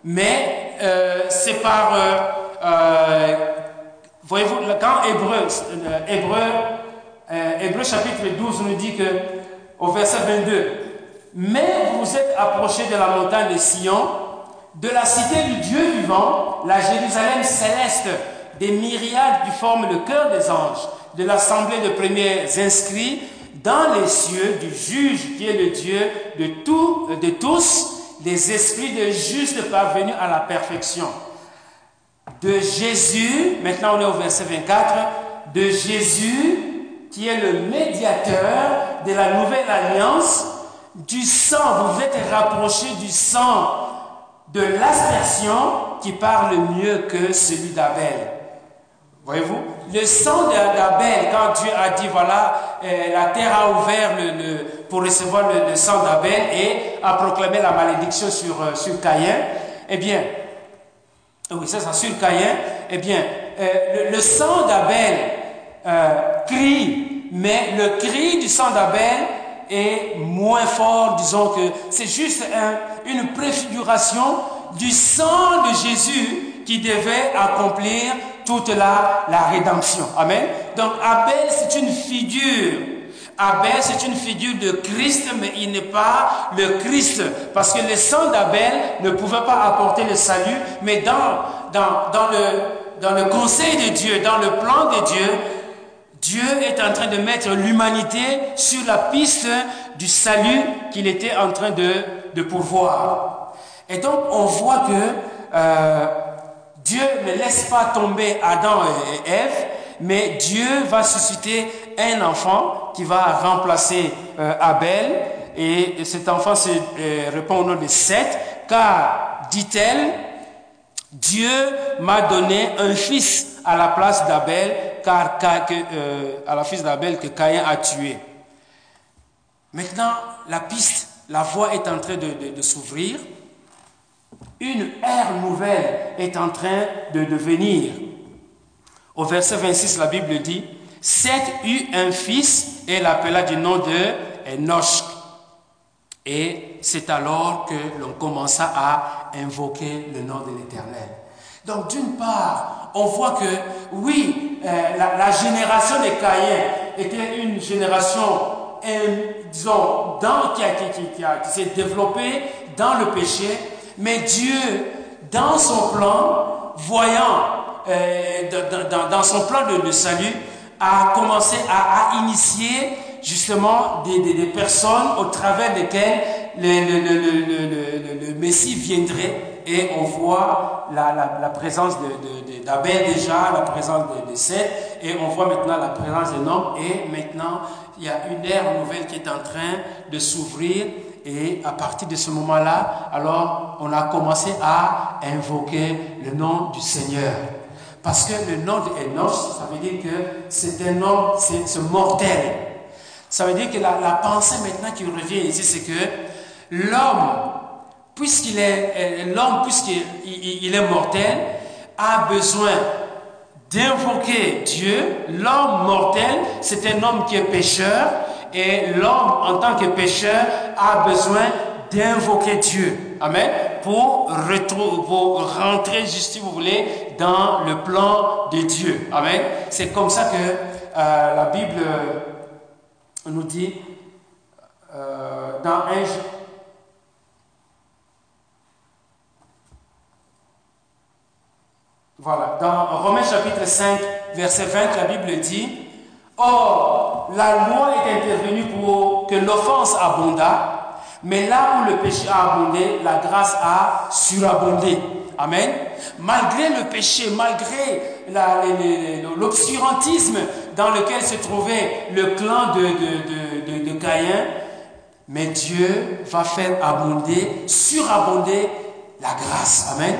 mais euh, c'est par, euh, euh, voyez-vous, quand Hébreu, Hébreu, chapitre 12 nous dit que, au verset 22, mais vous êtes approchés de la montagne de Sion, de la cité du Dieu vivant, la Jérusalem céleste, des myriades qui forment le cœur des anges, de l'assemblée de premiers inscrits dans les cieux du juge qui est le Dieu de tous les esprits de justes parvenus à la perfection. De Jésus, maintenant on est au verset 24, de Jésus qui est le médiateur de la nouvelle alliance, du sang, vous êtes rapprochés du sang de l'aspersion qui parle mieux que celui d'Abel. Voyez-vous? Le sang d'Abel, quand Dieu a dit, voilà, euh, la terre a ouvert le, pour recevoir le, sang d'Abel et a proclamé la malédiction sur, euh, sur Caïn, eh bien, oui, c'est ça, sur Caïn, eh bien, euh, le, sang d'Abel crie, mais le cri du sang d'Abel est moins fort, disons que c'est juste une préfiguration du sang de Jésus qui devait accomplir toute la, la rédemption. Amen. Donc Abel, c'est une figure. Abel, c'est une figure de Christ, mais il n'est pas le Christ. Parce que le sang d'Abel ne pouvait pas apporter le salut, mais dans, le conseil de Dieu, dans le plan de Dieu, Dieu est en train de mettre l'humanité sur la piste du salut qu'il était en train de, de pourvoir. Et donc, on voit que euh, Dieu ne laisse pas tomber Adam et Ève, mais Dieu va susciter un enfant qui va remplacer euh, Abel. Et cet enfant se euh, répond au nom de Seth, car, dit-elle, Dieu m'a donné un fils à la place d'Abel, car, euh, à la fils d'Abel que Caïn a tué. Maintenant, la piste, la voie est en train de s'ouvrir. Une ère nouvelle est en train de devenir. Au verset 26, la Bible dit, Seth eut un fils et l'appela du nom de Enoch. Et c'est alors que l'on commença à invoquer le nom de l'Éternel. Donc d'une part, on voit que oui, euh, la, génération des Caïens était une génération, euh, disons, dans, qui, qui, qui s'est développée dans le péché, mais Dieu, dans son plan, voyant, euh, dans, son plan de, salut, a commencé à, initier justement des, personnes au travers desquelles le, Messie viendrait et on voit la, présence d'Abel déjà, la présence de, Seth et on voit maintenant la présence de homme et maintenant il y a une ère nouvelle qui est en train de s'ouvrir et à partir de ce moment-là, alors on a commencé à invoquer le nom du Seigneur. Parce que le nom d'Enoch, ça veut dire que c'est un nom, c'est mortel. Ça veut dire que la, pensée maintenant qui revient ici, c'est que l'homme, puisqu'il est l'homme, puisqu'il il est mortel, a besoin d'invoquer Dieu. L'homme mortel, c'est un homme qui est pécheur, et l'homme, en tant que pécheur, a besoin d'invoquer Dieu. Amen. Pour, pour rentrer, juste si vous voulez, dans le plan de Dieu. Amen. C'est comme ça que euh, la Bible nous dit euh, dans. Voilà, dans Romains chapitre 5, verset 20, la Bible dit Or, la loi est intervenue pour que l'offense abondât, mais là où le péché a abondé, la grâce a surabondé. Amen. Malgré le péché, malgré l'obscurantisme dans lequel se trouvait le clan de, de, de, de, Caïn, mais Dieu va faire abonder, surabonder la grâce. Amen.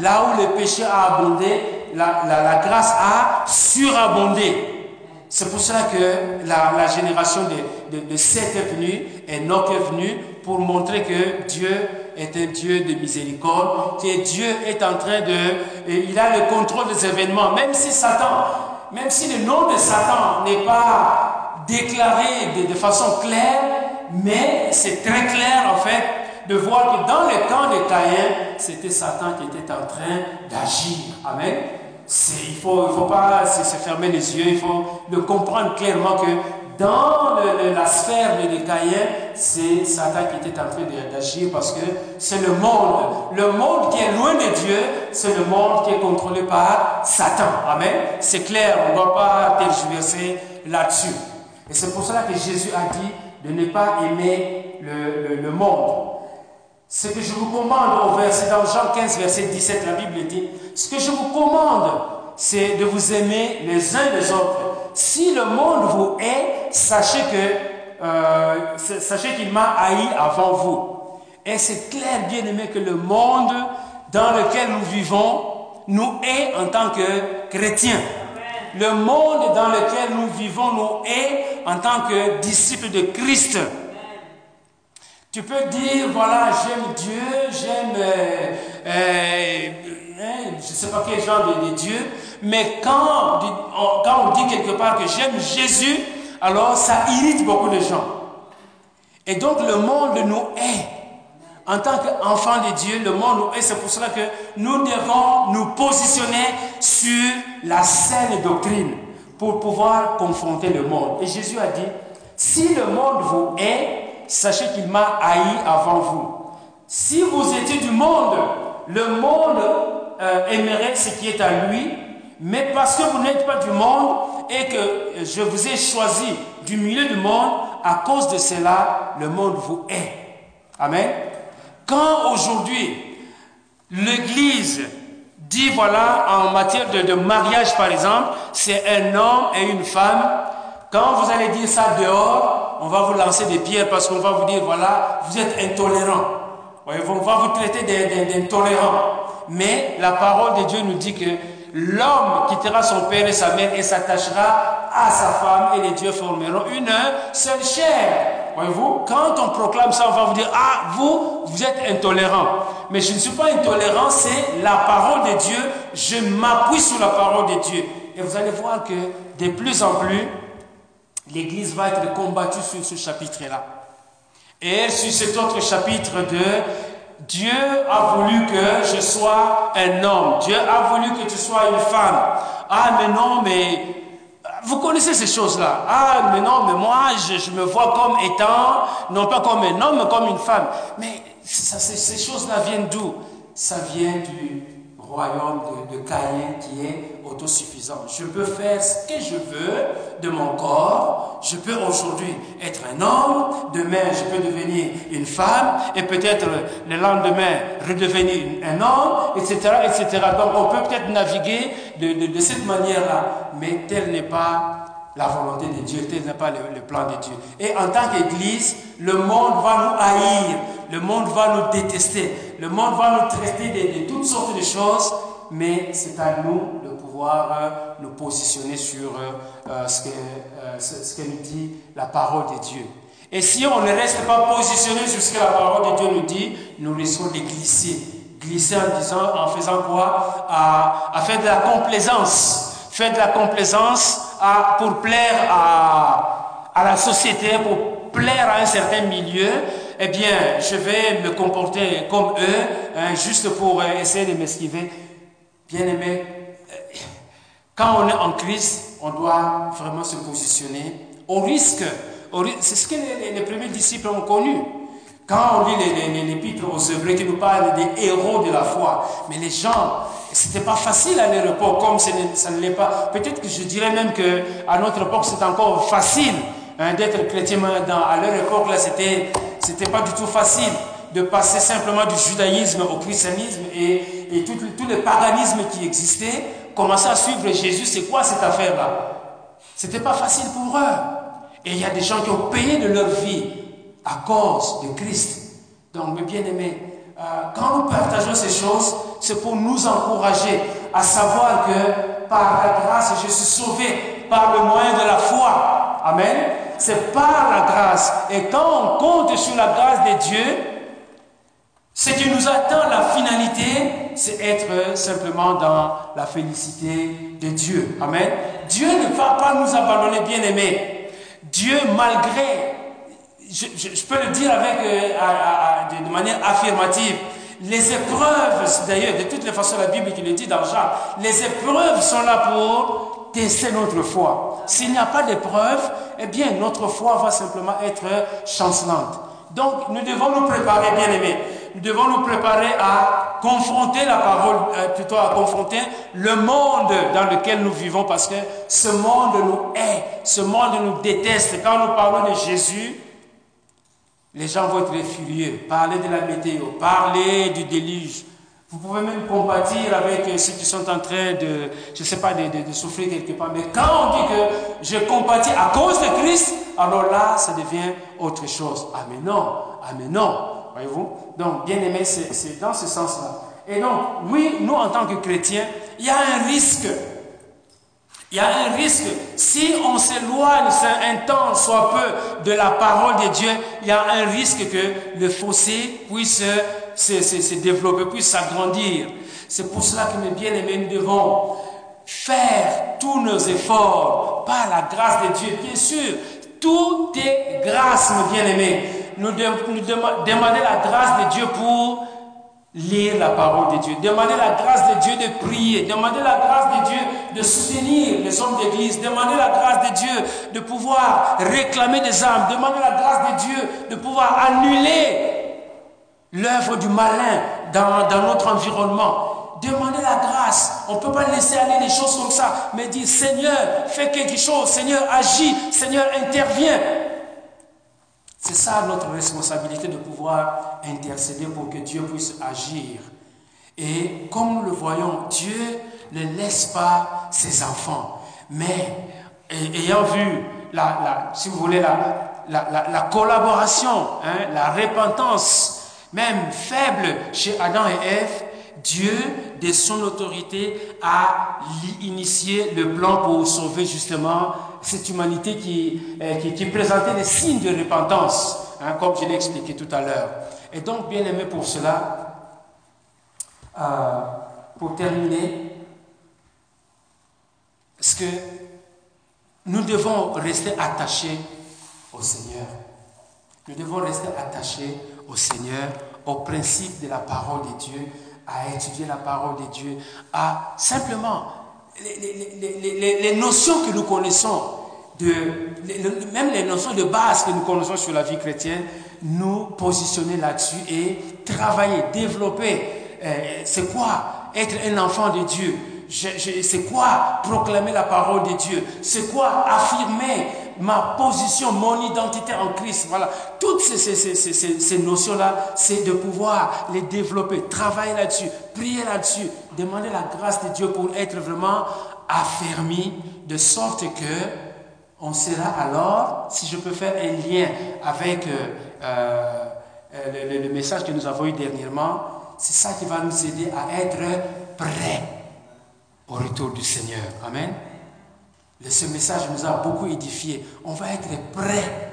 Là où le péché a abondé, la, la, la grâce a surabondé. C'est pour cela que la, génération de, de, Seth est venue, et Enoch est venu pour montrer que Dieu est un Dieu de miséricorde, que Dieu est en train de... il a le contrôle des événements, même si Satan, même si le nom de Satan n'est pas déclaré de, façon claire, mais c'est très clair en fait de voir que dans le camp de Caïn, c'était Satan qui était en train d'agir. Amen il ne faut, il faut pas se, fermer les yeux, il faut le comprendre clairement que dans la sphère de Caïn, c'est Satan qui était en train d'agir parce que c'est le monde. Le monde qui est loin de Dieu, c'est le monde qui est contrôlé par Satan. Amen? C'est clair, on ne doit pas tergiverser là-dessus. Et c'est pour cela que Jésus a dit de ne pas aimer le, le monde. Ce que je vous commande au verset, dans Jean 15, verset 17, la Bible dit, ce que je vous commande, c'est de vous aimer les uns les autres. Si le monde vous hait, euh, sachez qu'il m'a haï avant vous. Et c'est clair, bien aimé, que le monde dans lequel nous vivons nous hait en tant que chrétiens. Le monde dans lequel nous vivons nous hait en tant que disciples de Christ. Tu peux dire, voilà, j'aime Dieu, j'aime, euh, euh, je ne sais pas quel genre de, Dieu, mais quand on, quand on dit quelque part que j'aime Jésus, alors ça irrite beaucoup de gens. Et donc le monde nous hait. En tant qu'enfants de Dieu, le monde nous hait. C'est pour cela que nous devons nous positionner sur la saine doctrine pour pouvoir confronter le monde. Et Jésus a dit, si le monde vous hait, sachez qu'il m'a haï avant vous. Si vous étiez du monde, le monde euh, aimerait ce qui est à lui, mais parce que vous n'êtes pas du monde et que je vous ai choisi du milieu du monde, à cause de cela, le monde vous hait. Amen. Quand aujourd'hui l'Église dit, voilà, en matière de, de mariage par exemple, c'est un homme et une femme, quand vous allez dire ça dehors, on va vous lancer des pierres parce qu'on va vous dire, voilà, vous êtes intolérant. On va vous traiter d'intolérant. Mais la parole de Dieu nous dit que l'homme quittera son père et sa mère et s'attachera à sa femme et les dieux formeront une seule chair. Voyez-vous, quand on proclame ça, on va vous dire, ah, vous, vous êtes intolérant. Mais je ne suis pas intolérant, c'est la parole de Dieu. Je m'appuie sur la parole de Dieu. Et vous allez voir que de plus en plus, l'Église va être combattue sur ce chapitre-là. Et sur cet autre chapitre de Dieu a voulu que je sois un homme. Dieu a voulu que tu sois une femme. Ah, mais non, mais vous connaissez ces choses-là. Ah, mais non, mais moi, je, me vois comme étant, non pas comme un homme, mais comme une femme. Mais ces choses-là viennent d'où? Ça vient du, royaume de, de Caïn qui est autosuffisant. Je peux faire ce que je veux de mon corps. Je peux aujourd'hui être un homme, demain je peux devenir une femme et peut-être le lendemain redevenir un homme, etc., etc. Donc on peut peut-être naviguer de, cette manière-là, mais tel n'est pas la volonté de Dieu, tel n'est pas le, plan de Dieu. Et en tant qu'Église, le monde va nous haïr, le monde va nous détester, le monde va nous traiter de, toutes sortes de choses, mais c'est à nous de pouvoir euh, nous positionner sur euh, euh, ce, que, nous dit la parole de Dieu. Et si on ne reste pas positionné sur ce que la parole de Dieu nous dit, nous risquons de glisser. Glisser en disant, en faisant quoi? À, faire de la complaisance. Faire de la complaisance à, pour plaire à la société, pour plaire à un certain milieu, eh bien, je vais me comporter comme eux, hein, juste pour euh, essayer de m'esquiver. Bien aimé, euh, quand on est en crise, on doit vraiment se positionner au risque. C'est ce que les, premiers disciples ont connu. Quand on lit l'épître aux Hébreux qui nous parlent des héros de la foi, mais les gens, c'était pas facile à leur époque, comme ça ne l'est pas. Peut-être que je dirais même que à notre époque, c'est encore facile hein, d'être chrétien. Dans, à leur époque, là, c'était, c'était pas du tout facile de passer simplement du judaïsme au christianisme et, et tout, tout, le paganisme qui existait, commencer à suivre Jésus. C'est quoi cette affaire-là? C'était pas facile pour eux. Et il y a des gens qui ont payé de leur vie à cause de Christ. Donc, mes bien-aimés, euh, quand nous partageons ces choses, c'est pour nous encourager à savoir que par la grâce, je suis sauvé par le moyen de la foi. Amen. C'est par la grâce. Et quand on compte sur la grâce de Dieu, ce qui nous attend, la finalité, c'est être simplement dans la félicité de Dieu. Amen. Dieu ne va pas nous abandonner, bien aimés. Dieu, malgré je, peux le dire avec, euh, de manière affirmative. Les épreuves, d'ailleurs, de toutes les façons, la Bible qui le dit dans Jean, les épreuves sont là pour tester notre foi. S'il n'y a pas d'épreuve, eh bien, notre foi va simplement être chancelante. Donc, nous devons nous préparer, bien aimés. Nous devons nous préparer à confronter la parole, euh, plutôt à confronter le monde dans lequel nous vivons, parce que ce monde nous hait, ce monde nous déteste. Quand nous parlons de Jésus, les gens vont être furieux. Parler de la météo, parler du déluge. Vous pouvez même compatir avec ceux qui sont en train de, je ne sais pas, de, souffrir quelque part. Mais quand on dit que je compatis à cause de Christ, alors là, ça devient autre chose. Ah mais non, ah mais non, voyez-vous? Donc, bien aimé, c'est dans ce sens-là. Et donc, oui, nous, en tant que chrétiens, il y a un risque il y a un risque. Si on s'éloigne un temps, soit peu, de la parole de Dieu, il y a un risque que le fossé puisse se, se développer, puisse s'agrandir. C'est pour cela que, mes bien-aimés, nous devons faire tous nos efforts par la grâce de Dieu. Bien sûr, Tout est grâce, mes bien-aimés. Nous, demander la grâce de Dieu pour lire la parole de Dieu, demander la grâce de Dieu de prier, demander la grâce de Dieu de soutenir les hommes d'église, demander la grâce de Dieu de pouvoir réclamer des âmes, demander la grâce de Dieu de pouvoir annuler l'œuvre du malin dans, dans notre environnement. Demander la grâce. On ne peut pas laisser aller les choses comme ça, mais dire Seigneur, fais quelque chose, Seigneur, agis, Seigneur, interviens. C'est ça notre responsabilité de pouvoir intercéder pour que Dieu puisse agir. Et comme nous le voyons, Dieu ne laisse pas ses enfants. Mais ayant vu, la, si vous voulez, la, la, collaboration, hein, la repentance, même faible chez Adam et Ève, Dieu, de son autorité, a initié le plan pour sauver justement cette humanité qui, euh, présentait des signes de repentance, hein, comme je l'ai expliqué tout à l'heure. Et donc, bien aimé pour cela, euh, pour terminer, est-ce que nous devons rester attachés au Seigneur. Nous devons rester attachés au Seigneur, au principe de la parole de Dieu, à étudier la parole de Dieu, à simplement les, notions que nous connaissons, de, même les notions de base que nous connaissons sur la vie chrétienne, nous positionner là-dessus et travailler, développer. Euh, c'est quoi être un enfant de Dieu? C'est quoi proclamer la parole de Dieu? C'est quoi affirmer ma position, mon identité en Christ. Voilà. Toutes ces, notions-là, c'est de pouvoir les développer, travailler là-dessus, prier là-dessus, demander la grâce de Dieu pour être vraiment affermi, de sorte que on sera alors, si je peux faire un lien avec euh, euh, le, message que nous avons eu dernièrement, c'est ça qui va nous aider à être prêts au retour du Seigneur. Amen ce message nous a beaucoup édifié. On va être prêt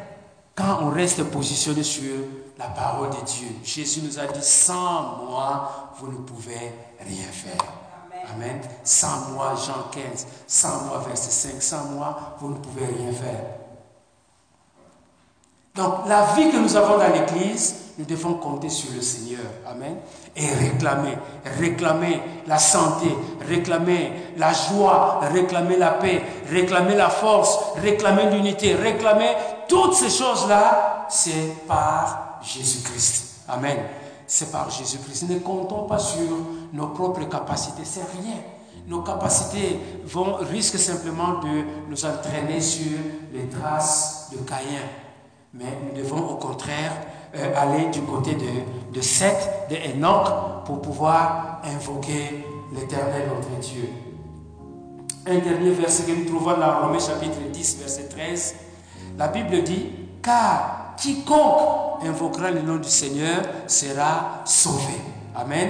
quand on reste positionné sur la parole de Dieu. Jésus nous a dit, sans moi, vous ne pouvez rien faire. Amen. Sans moi, Jean 15, sans moi, verset 5, sans moi, vous ne pouvez rien faire. Donc, la vie que nous avons dans l'Église, nous devons compter sur le Seigneur. Amen. Et réclamer, réclamer la santé, réclamer la joie, réclamer la paix, réclamer la force, réclamer l'unité, réclamer toutes ces choses-là, c'est par Jésus-Christ. Amen. C'est par Jésus-Christ. Ne comptons pas sur nos propres capacités, c'est rien. Nos capacités vont, risquent simplement de nous entraîner sur les traces de Caïn. Mais nous devons au contraire euh, aller du côté de, de Seth, de Enoch, pour pouvoir invoquer l'éternel notre Dieu. Un dernier verset que nous trouvons dans Romains chapitre 10, verset 13. La Bible dit, car quiconque invoquera le nom du Seigneur sera sauvé. Amen.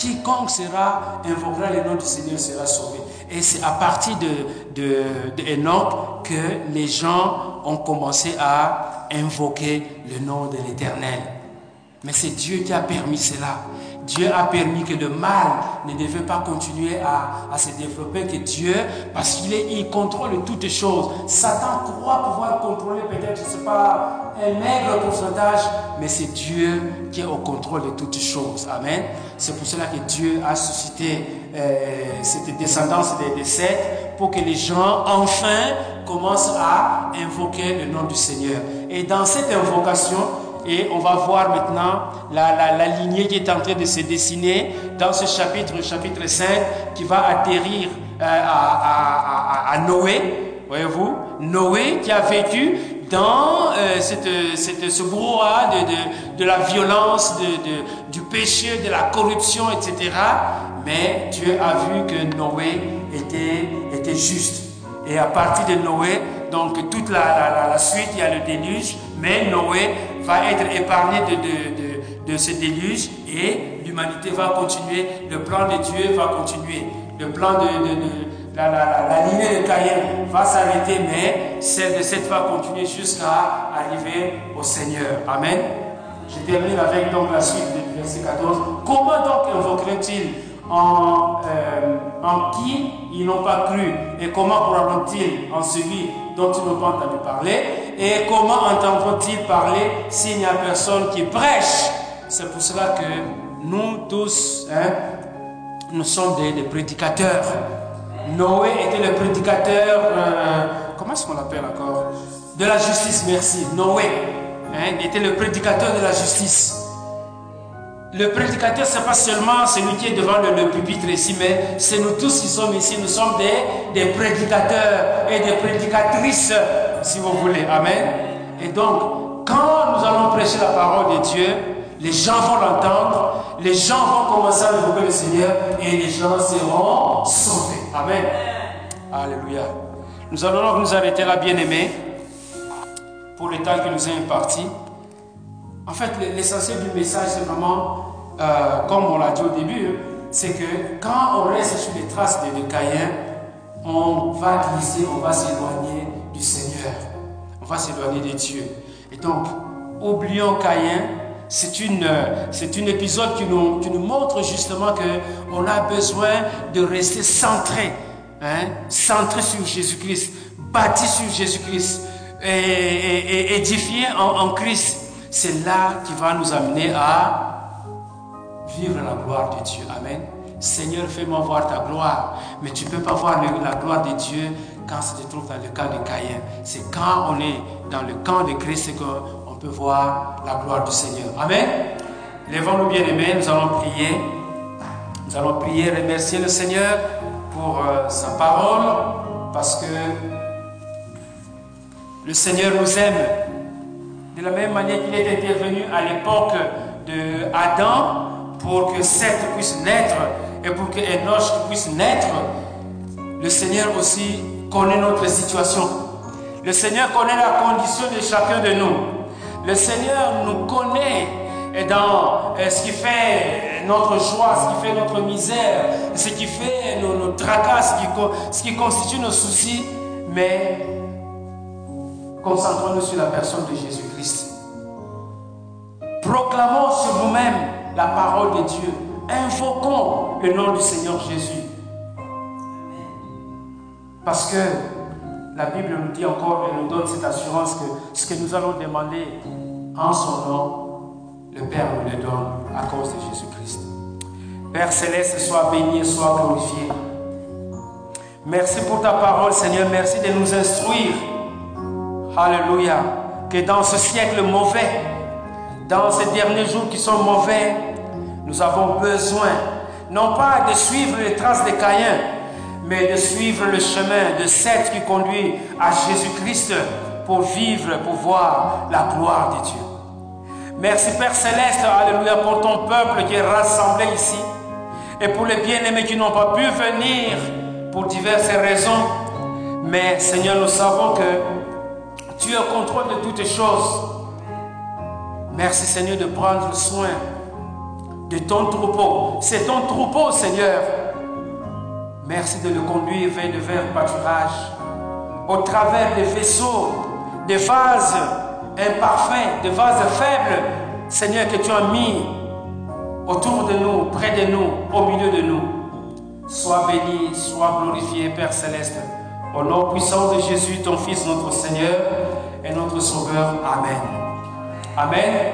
Quiconque sera, invoquera le nom du Seigneur sera sauvé. Et c'est à partir de, que les gens ont commencé à invoquer le nom de l'Éternel. Mais c'est Dieu qui a permis cela. Dieu a permis que le mal ne devait pas continuer à, se développer, que Dieu, parce qu'il il contrôle toutes choses. Satan croit pouvoir contrôler peut-être, je ne sais pas, un maigre pourcentage, mais c'est Dieu qui est au contrôle de toutes choses. Amen. C'est pour cela que Dieu a suscité euh, cette descendance des, des pour que les gens, enfin, commencent à invoquer le nom du Seigneur. Et dans cette invocation, et on va voir maintenant la, la, lignée qui est en train de se dessiner dans ce chapitre, chapitre 5, qui va atterrir euh, à, à, à, Noé, voyez-vous, Noé qui a vécu dans euh, cette, cette, ce brouhaha de, de, de, la violence, de, du péché, de la corruption, etc. Mais Dieu a vu que Noé était, était juste. Et à partir de Noé, donc toute la, la, suite, il y a le déluge, mais Noé va être épargné de, de, de, ce déluge et l'humanité va continuer, le plan de Dieu va continuer. Le plan de, la, la, la, lignée de Caïn va s'arrêter, mais celle de cette va continuer jusqu'à arriver au Seigneur. Amen. Je termine avec donc la suite du verset 14. Comment donc invoquerait-il en, euh, en qui ils n'ont pas cru et comment croiront-ils en celui dont ils n'ont pas entendu parler Et comment entendront-ils parler s'il n'y a personne qui prêche? C'est pour cela que nous tous, hein, nous sommes des, prédicateurs. Noé était le prédicateur, euh, comment est-ce qu'on l'appelle encore? De la justice, merci. Noé hein, était le prédicateur de la justice. Le prédicateur, ce n'est pas seulement celui qui est devant le, pupitre ici, mais c'est nous tous qui sommes ici. Nous sommes des, prédicateurs et des prédicatrices, si vous voulez. Amen. Et donc, quand nous allons prêcher la parole de Dieu, les gens vont l'entendre, les gens vont commencer à évoquer le Seigneur et les gens seront sauvés. Amen. Alléluia. Nous allons donc nous arrêter là, bien-aimés, pour le temps qui nous est imparti. En fait, l'essentiel du message, c'est vraiment, euh, comme on l'a dit au début, hein, c'est que quand on reste sur les traces de, Caïn, on va glisser, on va s'éloigner du Seigneur. On va s'éloigner de Dieu. Et donc, oublions Caïn. C'est une, c'est un épisode qui nous, montre justement qu'on a besoin de rester centré, hein, centré sur Jésus-Christ, bâti sur Jésus-Christ, et, édifié en Christ c'est là qui va nous amener à vivre la gloire de Dieu. Amen. Seigneur, fais-moi voir ta gloire. Mais tu ne peux pas voir la gloire de Dieu quand ça se trouve dans le camp de Caïn. C'est quand on est dans le camp de Christ qu'on peut voir la gloire du Seigneur. Amen. Lèvons-nous bien aimés, nous allons prier. Nous allons prier, remercier le Seigneur pour euh, sa parole, parce que le Seigneur nous aime de la même manière qu'il est intervenu à l'époque de Adam pour que Seth puisse naître et pour que Enoch puisse naître, le Seigneur aussi connaît notre situation. Le Seigneur connaît la condition de chacun de nous. Le Seigneur nous connaît dans ce qui fait notre joie, ce qui fait notre misère, ce qui fait nos, tracas, ce qui constitue nos soucis. Mais Concentrons-nous sur la personne de Jésus-Christ. Proclamons sur nous-mêmes la parole de Dieu. Invoquons le nom du Seigneur Jésus. Parce que la Bible nous dit encore et nous donne cette assurance que ce que nous allons demander en son nom, le Père nous le donne à cause de Jésus-Christ. Père céleste, sois béni sois glorifié. Merci pour ta parole, Seigneur. Merci de nous instruire Alléluia. Que dans ce siècle mauvais, dans ces derniers jours qui sont mauvais, nous avons besoin, non pas de suivre les traces de Caïn, mais de suivre le chemin de Seth qui conduit à Jésus-Christ pour vivre, pour voir la gloire de Dieu. Merci Père Céleste, Alléluia, pour ton peuple qui est rassemblé ici et pour les bien-aimés qui n'ont pas pu venir pour diverses raisons. Mais Seigneur, nous savons que tu es au contrôle de toutes choses. Merci Seigneur de prendre soin de ton troupeau. C'est ton troupeau Seigneur. Merci de le conduire vers de verts pâturages. Au travers des vaisseaux, des vases imparfaits, des vases faibles, Seigneur, que tu as mis autour de nous, près de nous, au milieu de nous. Sois béni, sois glorifié, Père céleste. Au nom puissant de Jésus, ton Fils, notre Seigneur et notre Sauveur. Amen. Amen.